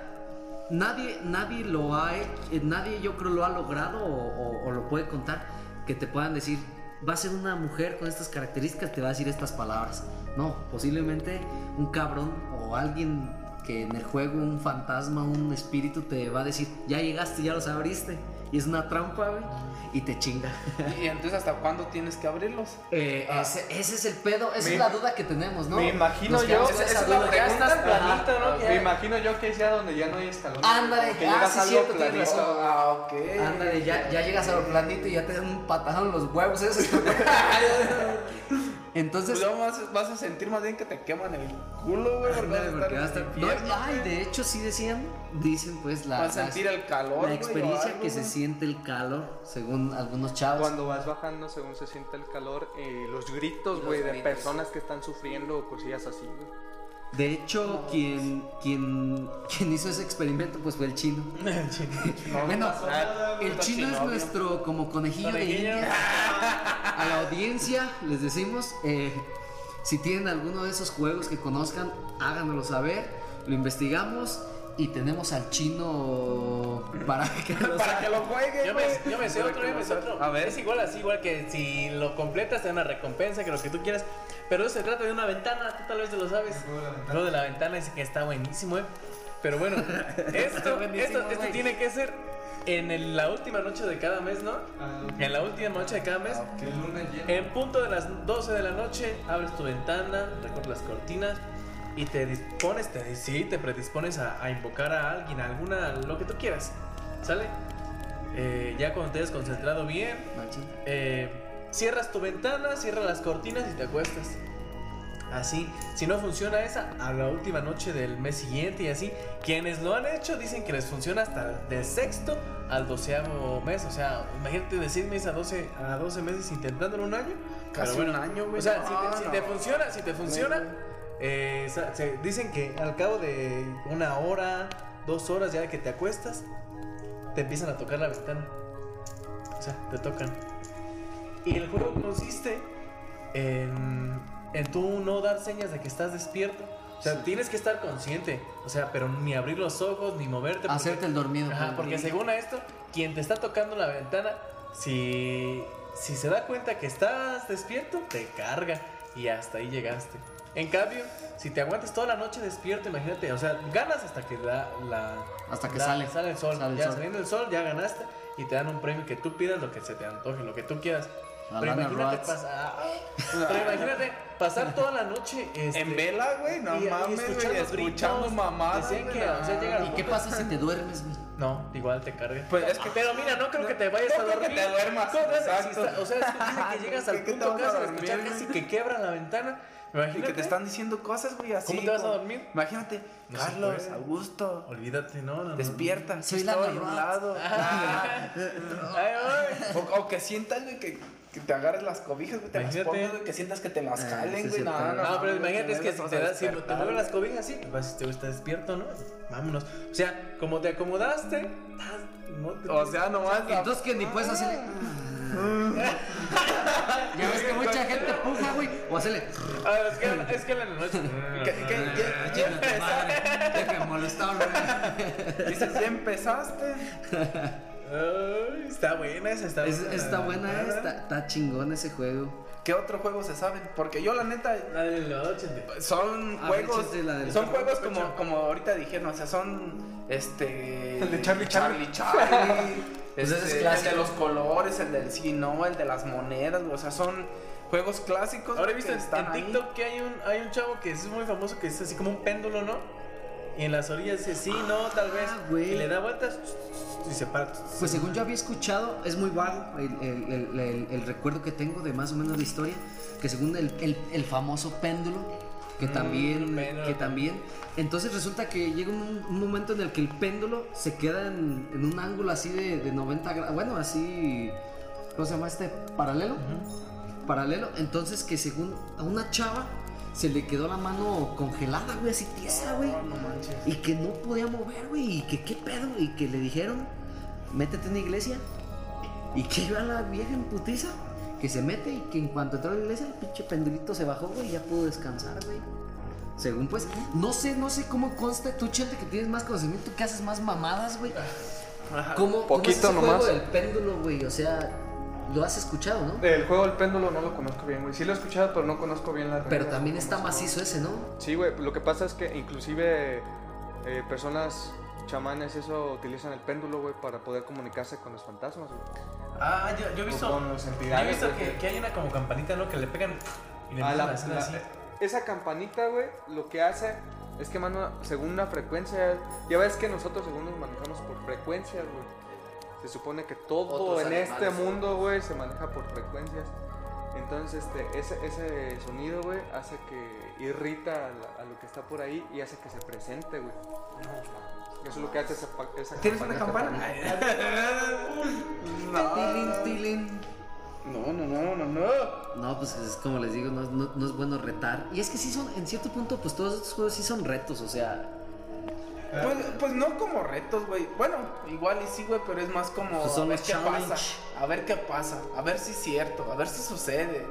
nadie, nadie lo ha, eh, nadie yo creo lo ha logrado o, lo puede contar que te puedan decir, va a ser una mujer con estas características, te va a decir estas palabras. No, posiblemente un cabrón o alguien que en el juego, un fantasma, un espíritu te va a decir, ya llegaste, ya los abriste. Y es una trampa, güey, y te chinga. Y entonces, ¿hasta cuándo tienes que abrirlos? Eh, ese, ese es el pedo, esa Me- es la duda que tenemos, ¿no? Me imagino yo, esa esa es la duda. Ya Me imagino yo que es ya donde ya no hay escalones. Ándale, que ah, sí, cierto, tienes planito. razón. Ah, ok. Ándale, ya, ya llegas a lo planito y ya te dan un patadón en los huevos esos. Entonces, Pues vas, vas a sentir más bien que te queman el culo, güey, porque vas a estar porque en va a el estar- no, ay, de hecho sí decían, dicen pues la, Vas a la- sentir el calor, la experiencia algo, que se siente el calor, según algunos chavos. Cuando vas bajando según se siente el calor y los gritos, güey, de personas que están sufriendo o cosillas así, güey. De hecho, quien, quien, quien hizo ese experimento pues fue el chino. bueno, el chino es chinovio. nuestro como conejillo de. India. A la audiencia les decimos, eh, si tienen alguno de esos juegos que conozcan, háganoslo saber, lo investigamos y tenemos al chino para que nos Para que lo juegue, Yo me, yo me sé otro, yo me sé otro. A ver. Es igual así, igual que si lo completas te dan una recompensa, que lo que tú quieras. Pero se trata de una ventana, tú tal vez te lo sabes. Juego de la ventana dice que está buenísimo, eh. Pero bueno, esto, esto, tiene que ser en el- la última noche de cada mes, ¿no? En la última noche de cada mes. En punto de las 12 de la noche, abres tu ventana, recorres las cortinas y te dispones, te, sí, te predispones a, a invocar a alguien, a alguna, lo que tú quieras. ¿Sale? Eh, ya cuando te hayas concentrado bien, eh, cierras tu ventana, cierras las cortinas y te acuestas. Así, si no funciona esa, a la última noche del mes siguiente y así. Quienes lo han hecho dicen que les funciona hasta del sexto al doceavo mes. O sea, imagínate de 6 meses a 12, a 12 meses intentándolo un año. Casi un año, güey. O sea, No, si, te, si no. te funciona, si te funciona, eh, se- dicen que al cabo de una hora, dos horas ya que te acuestas, te empiezan a tocar la ventana. O sea, te tocan. Y el juego consiste en, en tú no dar señas de que estás despierto. O sea, tienes que estar consciente. O sea, pero ni abrir los ojos, ni moverte. porque- Hacerte el dormido. Ajá, porque según a esto, quien te está tocando la ventana, si, si se da cuenta que estás despierto, te carga y hasta ahí llegaste. En cambio, si te aguantas toda la noche despierto, imagínate, o sea, ganas hasta que da la... Hasta que da- sale. Sale el sol. Sale el ya sol. saliendo el sol, ya ganaste y te dan un premio que tú pidas, lo que se te antoje, lo que tú quieras. A Pero imagínate, pasar, pero imagínate pasar toda la noche este, En vela, güey, no y- y mames, güey, escuchando escuchando güey, que, no. o sea, ¿Y qué pasa si te duermes, güey? no, igual te carga. Pues es que- pero mira, no creo que te vayas no a creo que dormir. te duermas, ¿Cómo ves? Si exacto. está- o sea, es que dice que llegas al ¿Qué- qué te punto casi de dormir, escuchar casi que quebran la ventana. Y Imagínate. que te están diciendo cosas, güey, así. ¿Cómo te vas a dormir? Imagínate, No Carlos, puede. Augusto, Olvídate, no, no, no. despierta. Soy Lana estoy a un lado. Ah. Ay. O, o que sientas, güey, que, que te agarres las cobijas, güey, te las Imagínate. pongas, güey, que sientas que te las Ah, jalen, sí, güey. No, pero- no, No, pero imagínate, es que si te, a da, si te las cobijas así, pues vas, te está despierto, ¿no? Vámonos. O sea, como te acomodaste, no te- O sea, nomás. la- Entonces que ni puedes hacerle. Ya ves que mucha gente puja, güey. O hacerle. Es que, es que la noche. ¿Qué- de molestarme. Dices, ya empezaste. Ay, está buena esa, está Es- buena. está buena, eh, está, está chingón ese juego. ¿Qué otro juego se saben? Porque yo, la neta, La de la noche. de- son A ver, juegos. la del- son juegos como, como ahorita dijeron, o sea, son. Este. El de Charlie Charlie. Charlie. Pues ese es este, el de los colores, el del sí, no, el de las monedas, o sea, son juegos clásicos. Ahora he visto que en, están en ahí. TikTok que hay un, hay un chavo que es muy famoso que es así como un péndulo, ¿no? Y en las orillas dice sí, no, tal vez. güey. Y le da vueltas y se para. Pues según yo había escuchado, es muy vago el, el- el- el- recuerdo que tengo de más o menos la historia, que según el, famoso péndulo, que también, péndulo que también, entonces resulta que llega un, un momento en el que el péndulo se queda en, en un ángulo así de, de 90 grados, bueno, así, ¿cómo se llama este? Paralelo, paralelo, entonces que según a una chava se le quedó la mano congelada, güey, así tiesa, güey. Y que no podía mover, güey. Y que qué pedo. Y que le dijeron, métete en la iglesia. Y que iba la vieja en putiza. Que se mete y que en cuanto entró a la iglesia, el pinche pendulito se bajó, güey. Y ya pudo descansar, güey. Según pues, no sé, no sé cómo consta tú, Chente, que tienes más conocimiento, que haces más mamadas, güey. ¿Cómo, cómo Poquito es ese nomás. juego del péndulo, güey? O sea, lo has escuchado, ¿no? El juego del péndulo no lo conozco bien, güey. Sí lo he escuchado, pero no conozco bien la Pero también está macizo ese, ¿no? Sí, güey, lo que pasa es que inclusive eh, personas chamanes eso utilizan el péndulo, güey, para poder comunicarse con los fantasmas, güey. Ah, yo, yo he visto. Con las Yo he entidades, visto que, que- hay una como campanita, ¿no? Que le pegan y le Ah, la- a la- así. esa campanita, güey, lo que hace es que manda según una frecuencia. Ya ves que nosotros según nos manejamos por frecuencias, güey. Se supone que todo Otros en este mundo, güey, se maneja por frecuencias. Entonces, este, ese, ese sonido, güey, hace que irrita a, la- a lo que está por ahí y hace que se presente, güey. Eso es lo que hace esa, pa- esa ¿Tienes una campana? Tilín, no. tilín. No, no, no, no, no. No, pues es como les digo, no, no- no es bueno retar. Y es que sí son, en cierto punto, pues todos estos juegos sí son retos, o sea, Pues, pues no como retos, güey. Bueno, igual y sí, güey, pero es más como Pues a ver qué challenge. pasa. A ver qué pasa. A ver si es cierto. A ver si sucede.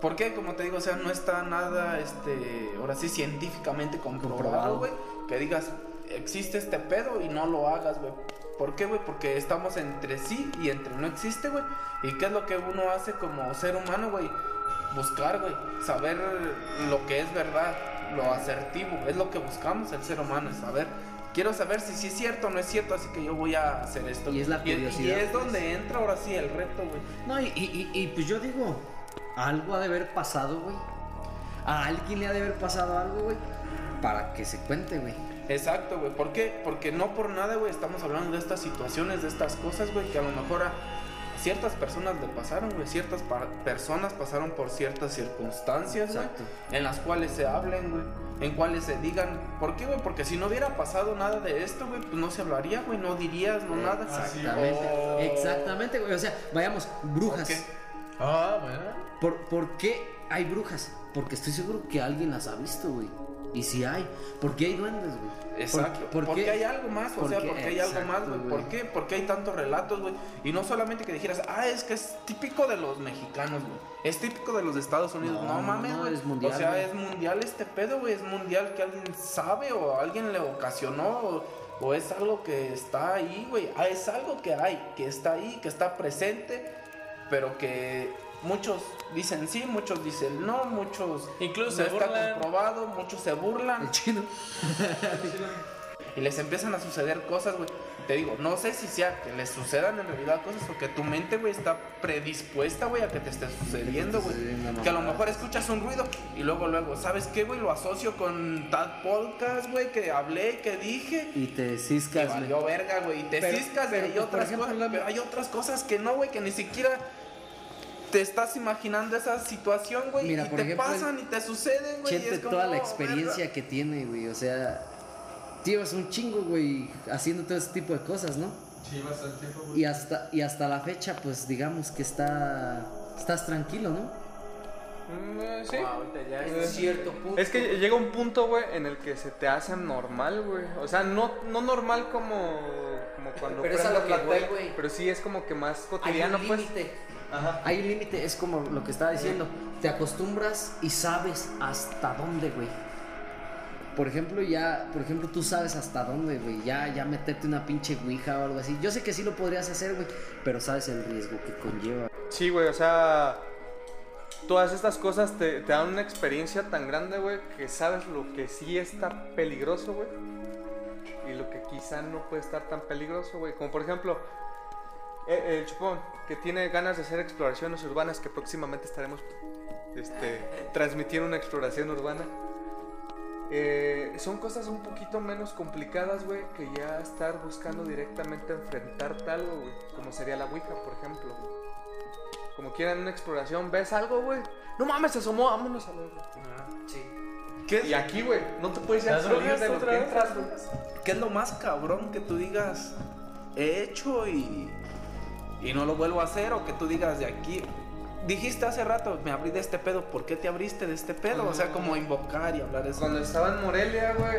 Porque, como te digo, o sea, no está nada, este, ahora sí, científicamente comprobado, Comprobado. güey. Que digas, existe este pedo y no lo hagas, güey. ¿Por qué, güey? Porque estamos entre sí y entre no existe, güey. ¿Y qué es lo que uno hace como ser humano, güey? Buscar, güey. Saber lo que es verdad, lo asertivo. Es lo que buscamos el ser humano, es saber. Quiero saber si sí es cierto o no es cierto, así que yo voy a hacer esto. Y es la Y, curiosidad, es pues. donde entra ahora sí el reto, güey. No, y, y- y- y, pues yo digo, algo ha de haber pasado, güey. A alguien le ha de haber pasado algo, güey. Para que se cuente, güey. Exacto, güey. ¿Por qué? Porque no por nada, güey, estamos hablando de estas situaciones, de estas cosas, güey, que a lo mejor a ciertas personas le pasaron, güey. Ciertas pa- personas pasaron por ciertas circunstancias, güey, Exacto. en las cuales se hablen, güey. En cuales se digan. ¿Por qué, güey? Porque si no hubiera pasado nada de esto, güey, pues no se hablaría, güey, no dirías, no nada. Exactamente. Oh. Exactamente, güey. O sea, vayamos, brujas. Ah, bueno. ¿Por, por qué hay brujas? Porque estoy seguro que alguien las ha visto, güey. Y si hay, ¿por qué hay duendes, güey? Exacto. ¿Por, por porque qué? hay algo más, o ¿Por sea, qué? porque hay algo más, güey. ¿Por qué? Porque hay tantos relatos, güey. Y no solamente que dijeras, ah, es que es típico de los mexicanos, güey. Es típico de los de Estados Unidos. No, No, mames, no, güey. es mundial, O sea, es mundial este pedo, güey. Es mundial que alguien sabe o alguien le ocasionó o, o es algo que está ahí, güey. Ah, es algo que hay, que está ahí, que está presente, pero que muchos dicen sí, muchos dicen no, muchos Incluso no se está burlan. comprobado, muchos se burlan El chino. y les empiezan a suceder cosas, güey. Te digo, no sé si sea que les sucedan en realidad cosas o que tu mente, güey, está predispuesta, güey, a que te esté sucediendo, güey. Que a lo mejor escuchas un ruido y luego, luego, ¿sabes qué, güey? Lo asocio con tal podcast, güey, que hablé, que dije. Y te Y ciscas, güey. verga, güey. Y te Pero- ciscas, pero, güey. Y pues, otras ejemplo, cosas. la- Pero hay otras cosas que no, güey, que ni siquiera te estás imaginando esa situación, güey. Mira, y por te ejemplo, pasan y te suceden, güey. y Chente es como, toda la "Oh, experiencia verga". que tiene, güey. O sea, llevas un chingo, güey, haciendo todo ese tipo de cosas, ¿no? Sí, bastante tiempo, güey. Y hasta, y hasta la fecha, pues digamos que está. Estás tranquilo, ¿no? Mm, eh, sí. Ahorita ya Eh, es cierto punto. Es que llega un punto, güey, en el que se te hace normal, güey. O sea, no, no normal como, como cuando Pero es a lo la que voy, tele, güey. Pero sí es como que más cotidiano, Hay un pues. límite. Ajá. Hay un límite, es como lo que estaba diciendo. Te acostumbras y sabes hasta dónde, güey. Por ejemplo, ya, por ejemplo, tú sabes hasta dónde, güey. Ya, ya meterte una pinche ouija o algo así. Yo sé que sí lo podrías hacer, güey, pero sabes el riesgo que conlleva. Sí, güey, o sea, todas estas cosas te, te dan una experiencia tan grande, güey, que sabes lo que sí está peligroso, güey. Y lo que quizá no puede estar tan peligroso, güey. Como por ejemplo, eh, el chupón, que tiene ganas de hacer exploraciones urbanas, que próximamente estaremos este, transmitiendo una exploración urbana. Eh, son cosas un poquito menos complicadas, güey, que ya estar buscando directamente enfrentar tal, güey, como sería la Ouija, por ejemplo. güey. Como quieran una exploración, ves algo, güey. No mames, se asomó, vámonos a ver. Sí. ¿Qué Y aquí, güey, no te puedes ya ¿Las salir de lo que entras, güey. qué es lo más cabrón que tú digas he hecho y, y no lo vuelvo a hacer? O que tú digas de aquí. Dijiste hace rato, me abrí de este pedo. ¿Por qué te abriste de este pedo? O sea, como invocar y hablar eso. Cuando estaba en Morelia, güey,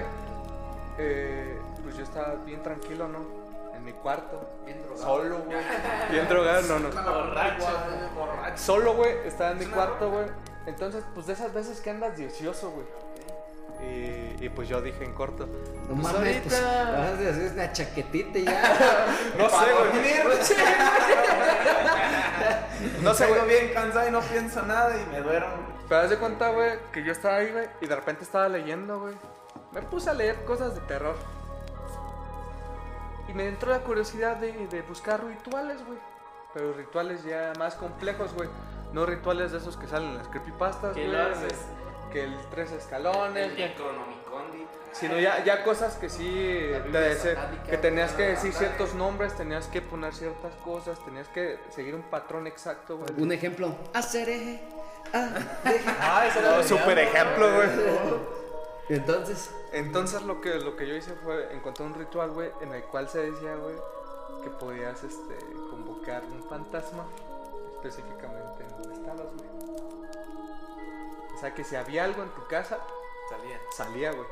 eh, pues yo estaba bien tranquilo, ¿no? En mi cuarto. Bien drogado. Solo, güey. Bien drogado, no, no. Borracho, borracho. Solo, güey, estaba en mi cuarto, güey. Entonces, pues de esas veces que andas 18, güey. Y, y pues yo dije en corto. No pues mames, pues, ahorita- vas a hacer una chaquetita y ya. No sé, güey. No sé, güey. bien cansado y no pienso nada y me duermo. Pero haz de cuenta, güey, que yo estaba ahí, güey, y de repente estaba leyendo, güey. Me puse a leer cosas de terror. Y me entró la curiosidad de, de buscar rituales, güey. Pero rituales ya más complejos, güey. No rituales de esos que salen en las creepypastas, ¿Qué güey. haces? Que el tres escalones, El Necronomicondi. Sino ya, ya cosas que sí, te que tenías que decir ciertos nombres, tenías que poner ciertas cosas, tenías que seguir un patrón exacto, güey. Un ejemplo. Hacer eje. Ah. Ah, ese era No, super ejemplo, güey. Entonces, Entonces lo que, lo que yo hice fue encontrar un ritual, güey, en el cual se decía, güey, que podías este, convocar un fantasma específicamente en donde estabas, güey. O sea que si había algo en tu casa, Salía. salía, güey.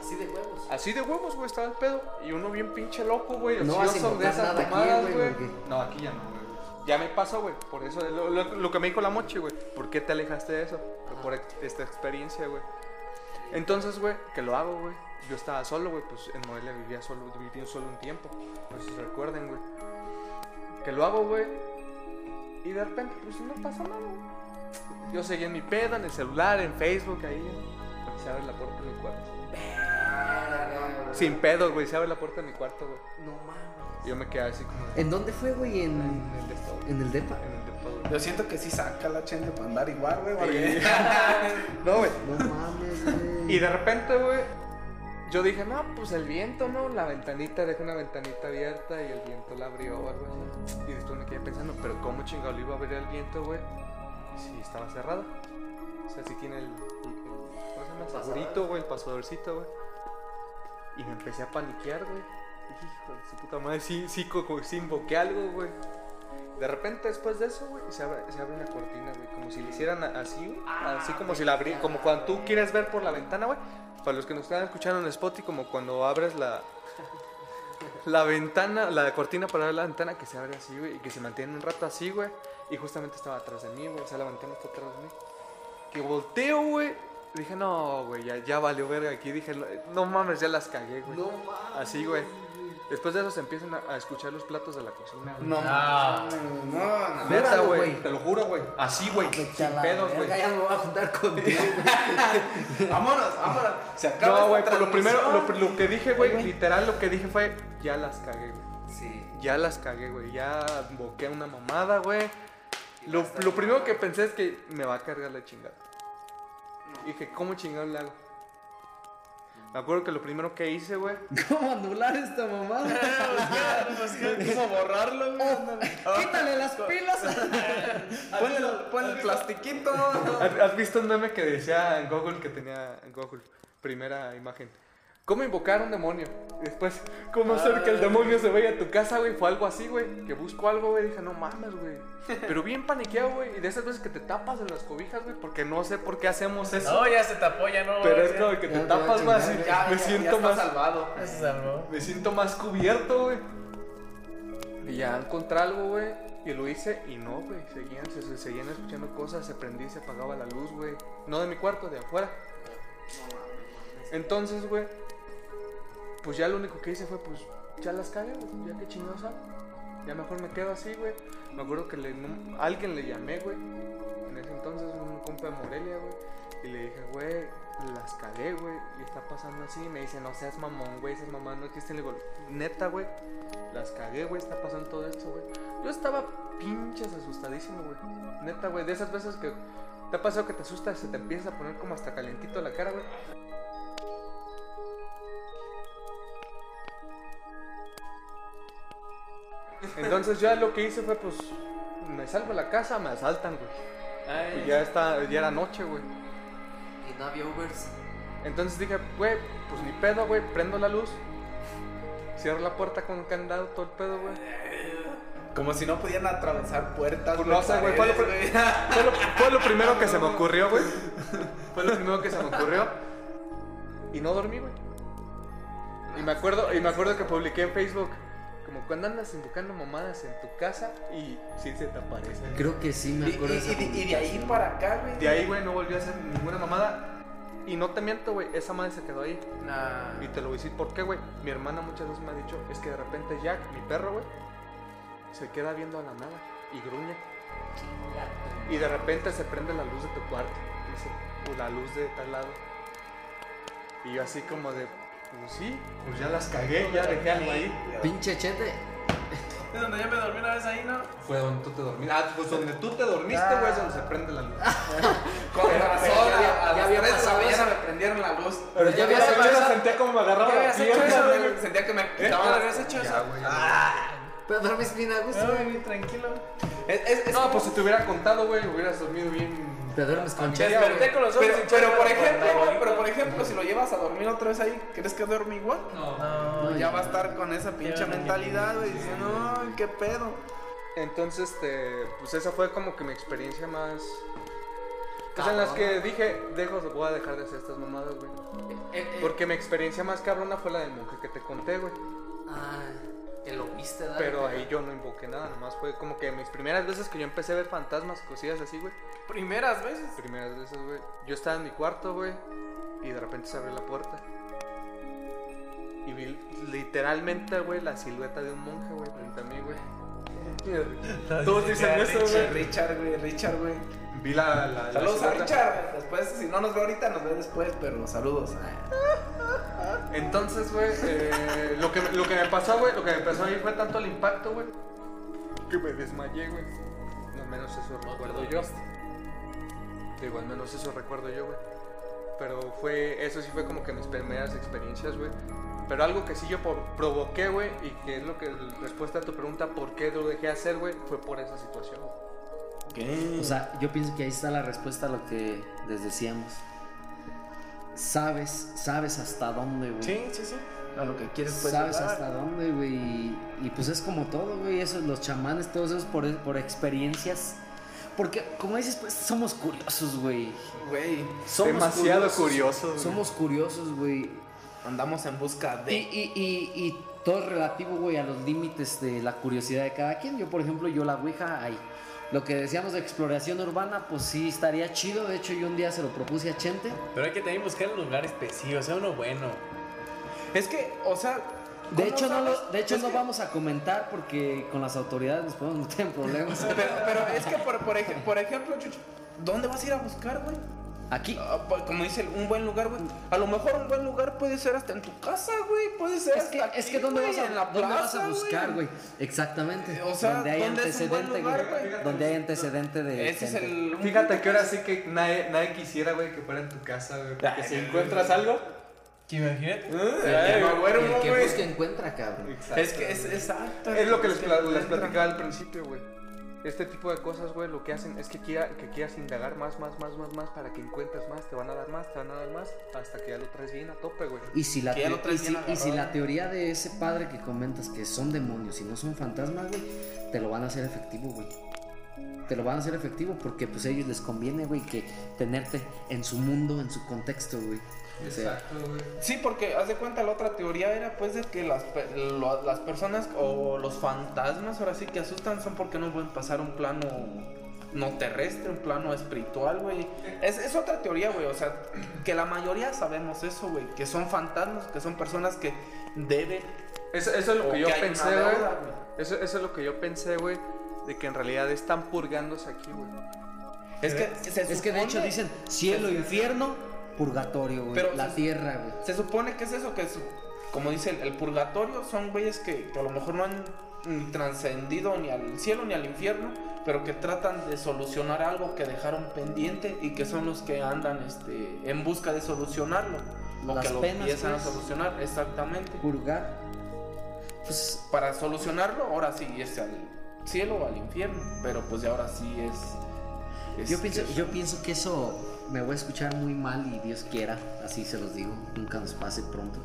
Así de huevos. Así de huevos, güey, estaba el pedo. Y uno bien pinche loco, güey. No vas a ocioso invocar nada aquí, güey, porque- No, aquí ya no, güey. Ya me pasó, güey. Por eso, lo, lo- lo que me dijo la mochi, güey. ¿Por qué te alejaste de eso? Por esta experiencia, güey. Entonces, güey, que lo hago, güey. Yo estaba solo, güey. Pues en Morelia vivía solo, viví solo un tiempo. Pues si recuerden, güey. Que lo hago, güey. Y de repente, pues no pasa nada, güey. Yo seguía en mi pedo, en el celular, en Facebook, ahí. y Se abre la puerta de mi cuarto. Sin pedos, güey. Se abre la puerta de mi cuarto, güey. No mames. Y yo me quedé así como. de- ¿En dónde fue, güey? En, En el depa, güey. en el depa. En el depa, güey. Yo siento que sí saca la chente para andar igual, güey. porque- No, güey. No mames, güey. Y de repente, güey, yo dije, no, pues el viento, ¿no? La ventanita, dejé una ventanita abierta y el viento la abrió o algo así. Y después me quedé pensando, pero ¿cómo chingado le iba a abrir el viento, güey? Si estaba cerrada. O sea, si tiene el. el- el- ¿Cómo se llama? El güey, el pasadorcito, güey. Y me empecé a paniquear, güey. Hijo de su puta madre, sí, sí, invoqué algo, güey. De repente después de eso, güey, se abre, se abre una cortina, güey, como si le hicieran así, güey, así como si la abrí, como cuando tú quieres ver por la ventana, güey. Para los que nos están escuchando en Spotify, como cuando abres la la ventana, la cortina para ver la ventana que se abre así, güey, y que se mantiene un rato así, güey. Y justamente estaba atrás de mí, güey, o sea, la ventana está atrás de mí. Que volteo, güey. Dije, no, güey, ya, ya valió verga aquí. Dije, no, mames, ya las cagué, güey. No mames. Así, güey. Después de eso se empiezan a, a escuchar los platos de la cocina, güey. No, Ah. no, no, no. Neta, güey. güey. Te lo juro, güey. Así, güey. Sin pedos, güey. Ya me voy a juntar contigo. Vámonos, vámonos. Se acaba No, güey, por lo primero, lo que dije, güey, literal lo que dije fue, ya las cagué, güey. Sí. Ya las cagué, güey. Ya boqué una mamada, güey. Lo, lo primero que pensé es que me va a cargar la chingada. Dije, ¿cómo chingado le hago? Me acuerdo que lo primero que hice, güey. ¿Cómo anular esta mamada? ¿Cómo borrarlo, güey? Quítale las pilas. Ponle el plastiquito. ¿Has, has visto un meme que decía en Google que tenía en Google? Primera imagen. ¿Cómo invocar a un demonio? Y después, ¿cómo hacer que el demonio se vaya a tu casa, güey? Fue algo así, güey. Que busco algo, güey. Dije, no mames, güey. Pero bien paniqueado, güey. Y de esas veces que te tapas en las cobijas, güey. Porque no sé por qué hacemos eso. No, ya se tapó, ya no. Pero es como que te Ya tapas, güey. Así, Ya, me ya, siento más. salvado. Ya se salvó. Me siento más cubierto, güey. Y ya encontré algo, güey. Y lo hice y no, güey. Seguían, se, se seguían escuchando cosas. Se prendía y se apagaba la luz, güey. No de mi cuarto, de afuera. Entonces, güey. Pues ya lo único que hice fue, pues, ya las cagué. Ya que chingados. Ya mejor me quedo así, güey. Me acuerdo que le, alguien le llamé, güey. En ese entonces, un compa de Morelia, güey. Y le dije, güey, las cagué, güey. Y está pasando así. Y me dice, no seas mamón, güey. Esas mamás no existen. Le digo, neta, güey. Las cagué, güey. Está pasando todo esto, güey. Yo estaba pinches asustadísimo, güey. Neta, güey. De esas veces que te ha pasado que te asustas se te empieza a poner como hasta calentito la cara, güey. Entonces yo lo que hice fue, pues, me salgo de la casa, me asaltan, güey. Y ya, está, ya era noche, güey. Y no había Ubers. Entonces dije, güey, pues ni pedo, güey, prendo la luz. Cierro la puerta con candado, todo el pedo, güey. Como si no pudieran atravesar puertas. Pues no sé, güey, fue fue, lo, fue lo primero que se me ocurrió, güey. Fue lo primero que se me ocurrió. Y no dormí, güey. Y me acuerdo, y me acuerdo que publiqué en Facebook, cuando andas invocando mamadas en tu casa y sí se te aparecen. Creo que sí me acuerdo. y- y de- y de ahí para acá, güey. De ahí, güey, no volví a hacer ninguna mamada. Y no te miento, güey, esa madre se quedó ahí. Nah. Y te lo voy a decir por qué, güey. Mi hermana muchas veces me ha dicho, es que de repente Jack, mi perro, güey, se queda viendo a la nada y gruñe. Y de repente se prende la luz de tu cuarto. Dice, "Pues, la luz de tal lado. Y yo así como de, pues sí, pues ya las cagué, ya dejé algo ahí. Pinche chete. Es donde yo me dormí una vez ahí, ¿no? Fue donde tú te dormiste. Ah, pues donde tú te dormiste, güey, es donde se prende la luz. Con Pero- razón, ya ya las había 3 de la pasado eso. me prendieron la luz. Pero ya habías hecho eso. sentía como me agarraba ¿Qué la pierna. Sentía que me ¿Eh? quitaba ¿Ya la habías hecho eso? Pero duermes bien a gusto, bien tranquilo. Es, es, es No, como- pues si te hubiera contado, güey, hubieras dormido bien. Te duermes con media, Desperté con los ojos Pero, por ejemplo, güey, pero por ejemplo, si lo llevas a dormir otra vez ahí, ¿crees que duerme igual? No. No, Pues ya va a estar con esa pinche mentalidad, güey, diciendo, no, qué pedo. Entonces, este, pues esa fue como que mi experiencia más. Pues en las que dije, dejo, voy a dejar de hacer estas mamadas, güey. Eh, eh, Porque mi experiencia más cabrona fue la del monje que te conté, güey. Ah, que lo viste, ¿verdad? Pero ahí yo no invoqué nada, nomás fue como que mis primeras veces que yo empecé a ver fantasmas, cosillas así, güey. Primeras veces. Primeras veces, güey. Yo estaba en mi cuarto, güey, y de repente se abrió la puerta. Y vi literalmente, güey, la silueta de un monje, güey, frente a mí, güey. Todos dicen eso, güey. Richard, güey, Richard, güey. Vi la, la, la Saludos a. Richard. Después, si no nos ve ahorita, nos ve después, pero saludos. Entonces, güey, eh, lo, que, lo que me pasó, güey, lo que me pasó a mí fue tanto el impacto, güey, que me desmayé, güey. No menos eso recuerdo yo. Digo, al menos eso recuerdo yo, güey. Pero fue, eso sí fue como que mis primeras experiencias, güey. Pero algo que sí yo provoqué, güey, y que es lo que, respuesta a tu pregunta, ¿por qué lo dejé hacer, güey? Fue por esa situación. O sea, yo pienso que ahí está la respuesta a lo que les decíamos. Sabes, sabes hasta dónde, güey. Sí, sí, sí. A lo que quieres, pues. Sabes llegar. hasta dónde, güey. Y, y pues es como todo, güey. Eso, los chamanes, todos esos por, por experiencias. Porque, como dices, pues somos curiosos, güey. Güey, Somos Demasiado curiosos. curiosos, güey. Somos curiosos, güey. andamos en busca Y, de. y, y, y todo es relativo, güey, a los límites de la curiosidad de cada quien. Yo, por ejemplo, yo la Ouija, ahí. Lo que decíamos de exploración urbana, pues sí, estaría chido. De hecho, yo un día se lo propuse a Chente. Pero hay que también buscar un lugar específico, o sea, uno bueno. Es que, o sea. De ¿cómo hecho, no, lo, de hecho Es no que- vamos a comentar porque con las autoridades nos podemos meter en problemas. Pero, pero es que, por, por, ej- por ejemplo, Chucho, ¿dónde vas a ir a buscar, güey? Aquí. Ah, pues, Como dice, un buen lugar, güey. A lo mejor un buen lugar puede ser hasta en tu casa, güey. Puede ser Es hasta que, aquí, es que ¿dónde, vas a, en la ¿dónde vas a buscar, güey? Exactamente. O sea, donde hay ¿dónde es un buen antecedente, güey. Donde hay antecedente de. Ese es el. Fíjate que ahora sí que nadie, nadie quisiera, güey, que fuera en tu casa, güey. Porque si encuentras algo, Que imagínate. El que no duermo, El que busca encuentra, cabrón. Es que es exacto. Es lo que les, les platicaba al principio, güey. Este tipo de cosas, güey, lo que hacen es que, quiera, que quieras indagar más, más, más, más, más para que encuentres más, te van a dar más, te van a dar más, hasta que ya lo traes bien a tope, güey. Y si, la y, si, y la teoría de ese padre que comentas que son demonios y no son fantasmas, güey, te lo van a hacer efectivo, güey. Te lo van a hacer efectivo porque pues a ellos les conviene, güey, que tenerte en su mundo, en su contexto, güey. O sea, güey. Sí, porque haz de cuenta la otra teoría era pues de que las, lo- las personas o los fantasmas ahora sí que asustan son porque no pueden pasar un plano no terrestre, un plano espiritual, güey. Es, es otra teoría, güey. O sea, que la mayoría sabemos eso, güey. Que son fantasmas, que son personas que deben. Eso, eso es lo que yo que pensé, güey. Eso, eso es lo que yo pensé, güey, de que en realidad están purgándose aquí, güey. Es que, se es que de hecho dicen cielo, infierno, purgatorio, güey. Pero La se- tierra, güey. Se supone que es eso, que es, como dice el, purgatorio, son güeyes que, que a lo mejor no han ni trascendido ni al cielo ni al infierno, pero que tratan de solucionar algo que dejaron pendiente y que son los que andan este, en busca de solucionarlo. O Las que lo penas, empiezan a pues. solucionar, exactamente. Purgar. Pues Para solucionarlo, ahora sí es al cielo o al infierno, pero pues ya ahora sí es... es- Yo pienso, es- yo pienso que eso me voy a escuchar muy mal y Dios quiera, así se los digo, nunca nos pase pronto.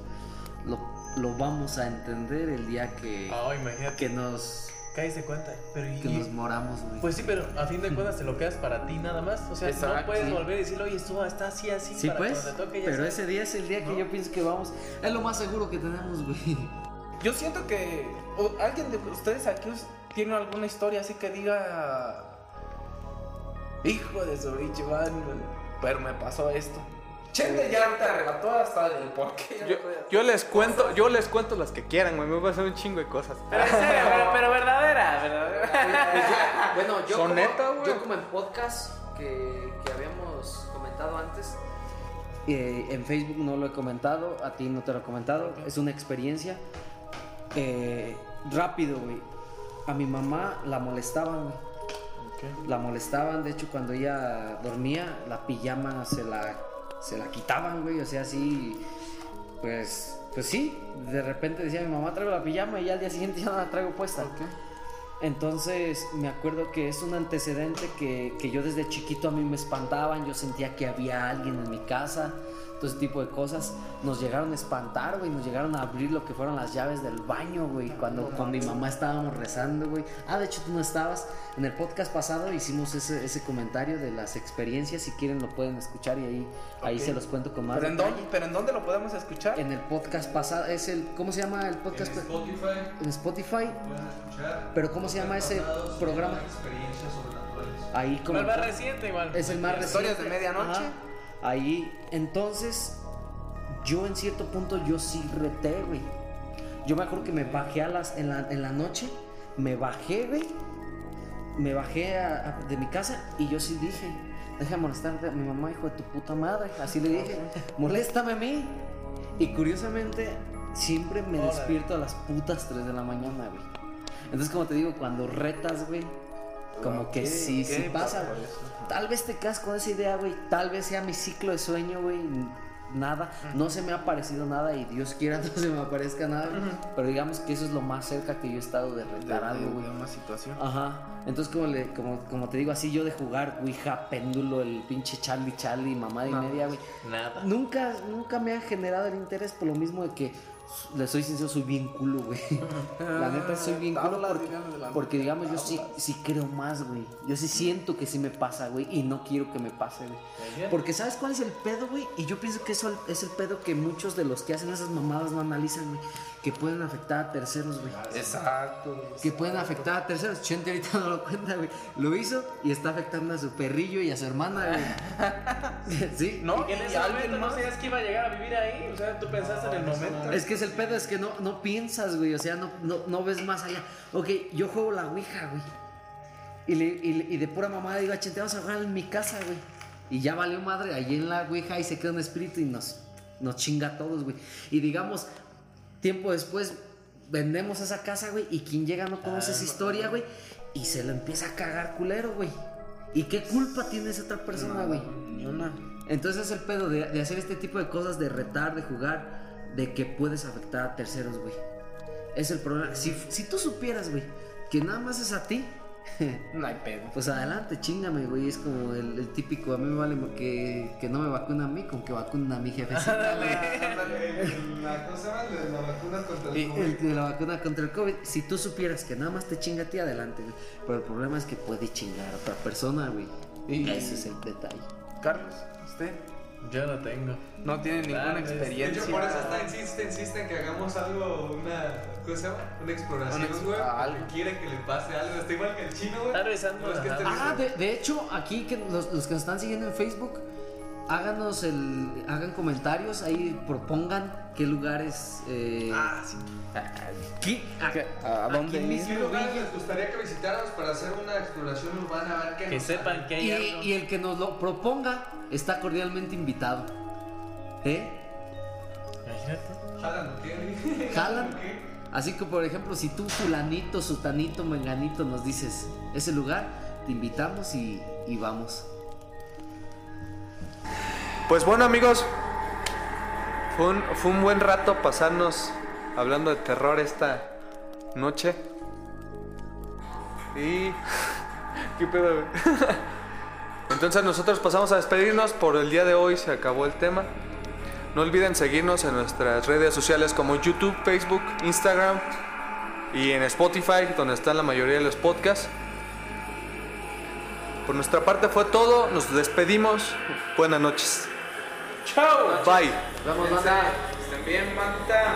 Lo, lo vamos a entender el día que, imagínate. que nos Cállese cuenta. Pero y- que nos moramos, güey. Pues sí, pero a fin de cuentas te lo quedas para ti nada más. O sea, no Exacto, puedes sí. volver y decirle, oye, esto está así, así. sí, para pues, te toque, ya pero sabes". ese día es el día que ¿No? yo pienso que vamos. Es lo más seguro que tenemos, güey. Yo siento que o alguien de ustedes aquí tiene alguna historia así que diga, hijo de su bicho, man, pero me pasó esto. Chente ya ahorita relató hasta el por qué. Yo, yo les cuento, yo les cuento las que quieran, güey. Me va a hacer un chingo de cosas. Pero serio, pero, pero verdadera, verdadera. Bueno, yo, Son como, neta, güey. yo como en podcast que, que habíamos comentado antes, eh, en Facebook no lo he comentado, a ti no te lo he comentado, es una experiencia. Eh, rápido, güey. A mi mamá la molestaban, güey. La molestaban, de hecho cuando ella dormía, la pijama se la, se la quitaban, güey. O sea, así, pues, pues sí. De repente decía mi mamá traigo la pijama y ya al día siguiente ya no la traigo puesta. Entonces me acuerdo que es un antecedente que, que yo desde chiquito a mí me espantaban, yo sentía que había alguien en mi casa, todo ese tipo de cosas. Nos llegaron a espantar, güey, nos llegaron a abrir lo que fueron las llaves del baño, güey, cuando con mi mamá estábamos rezando, güey. Ah, de hecho tú no estabas. En el podcast pasado hicimos ese, ese comentario de las experiencias, si quieren lo pueden escuchar y ahí, ahí se los cuento con más ¿Pero en, dónde, ¿Pero en dónde lo podemos escuchar? En el podcast pasado, es el, ¿cómo se llama el podcast? Spotify En Spotify. pueden escuchar. Pero ¿cómo se llama ese programa? Experiencias sobrenaturales. Ahí como el más reciente igual. es el más reciente. Historias de medianoche. Ajá. Ahí, entonces, yo en cierto punto yo sí reté, güey. Yo me acuerdo que me bajé a las en la, en la noche, me bajé, güey. Me bajé a- a- de mi casa y yo sí dije, deja de molestarte a mi mamá, hijo de tu puta madre. Así le dije, moléstame a mí. Y curiosamente, siempre me despierto a las putas 3 de la mañana, güey. Entonces, como te digo, cuando retas, güey, como que sí, sí pasa. Tal vez te quedas con esa idea, güey. Tal vez sea mi ciclo de sueño, güey. Nada. No se me ha aparecido nada y Dios quiera no se me aparezca nada. Pero digamos que eso es lo más cerca que yo he estado de De, retar algo, de- güey. de una situación. Ajá. Entonces, como, le, como, como te digo, así yo de jugar Ouija, péndulo, el pinche Charlie Charlie, mamá No. media, güey. Nada. Nunca, nunca me ha generado el interés por lo mismo de que, le soy sincero, soy bien culo, güey. La neta soy bien culo porque, porque, digamos, yo sí, sí creo más, güey. Yo sí siento que sí me pasa, güey, y no quiero que me pase, güey. Porque ¿sabes cuál es el pedo, güey? Y yo pienso que eso es el pedo que muchos de los que hacen esas mamadas no analizan, güey. Que pueden afectar a terceros, güey. Exacto. Que pueden afectar a terceros. Chente ahorita no lo cuenta, güey. Lo hizo y está afectando a su perrillo y a su hermana, güey. ¿Sí? ¿No? Y en ¿Y ese alguien momento no sabías que iba a llegar a vivir ahí. O sea, tú pensaste en el momento. Es que es el pedo, es que no, no piensas, güey. O sea, no, no, no ves más allá. Ok, yo juego la Ouija, güey. Y, le- y le- y de pura mamada digo, "Ah, chente, vamos a jugar en mi casa, güey. Y ya valió madre, allí en la Ouija y se queda un espíritu y nos, nos chinga a todos, güey. Y digamos, tiempo después vendemos esa casa, güey. Y quien llega no conoce esa historia, güey. Y se lo empieza a cagar culero, güey. ¿Y qué culpa tiene esa otra persona, güey? Ni una. Entonces es el pedo de, de hacer este tipo de cosas, de retar, de jugar, de que puedes afectar a terceros, güey. Es el problema. Si, si tú supieras, güey, que nada más es a ti, No hay pedo. pues adelante, chingame, güey. Es como el, el típico, a mí me vale que, que no me vacunen a mí, con que vacunen a mi jefecita. La cosa de la vacuna contra el de la vacuna contra el COVID, si tú supieras que nada más te chinga a ti, adelante, güey. Pero el problema es que puede chingar a otra persona, güey. Y- Ese es el detalle. Carlos, usted Yo no tengo. no tiene ninguna Tal vez. De experiencia. hecho, por eso está, insiste, insiste en que hagamos algo, una, ¿cómo se llama? Una exploración, güey. porque Quiere que le pase algo. Está igual que el chino, güey. Está revisando, No es que esté Ah, de, de hecho, aquí que los, los que nos están siguiendo en Facebook, háganos el, hagan comentarios, ahí propongan qué lugares, eh, Ah, sí. qué- a, ¿Qué? ¿A dónde aquí ir? mismo ¿Qué lugares les gustaría que visitáramos para hacer una exploración urbana? A ver qué Que nos sepan que hay y, algo. y el que nos lo proponga está cordialmente invitado. ¿Eh? Imagínate. Jalan, ¿o qué? ¿Jalan? ¿O qué? Así que, por ejemplo, si tú, fulanito, sutanito, menganito, nos dices ese lugar, te invitamos y, y vamos. Pues bueno amigos, fue un, fue un buen rato pasarnos hablando de terror esta noche. Y... ¿Qué pedo? Entonces nosotros pasamos a despedirnos, por el día de hoy se acabó el tema. No olviden seguirnos en nuestras redes sociales como YouTube, Facebook, Instagram y en Spotify, donde están la mayoría de los podcasts. Por nuestra parte fue todo, nos despedimos. Buenas noches. ¡Chao! Bye. Vamos, banda. Estén bien, manta.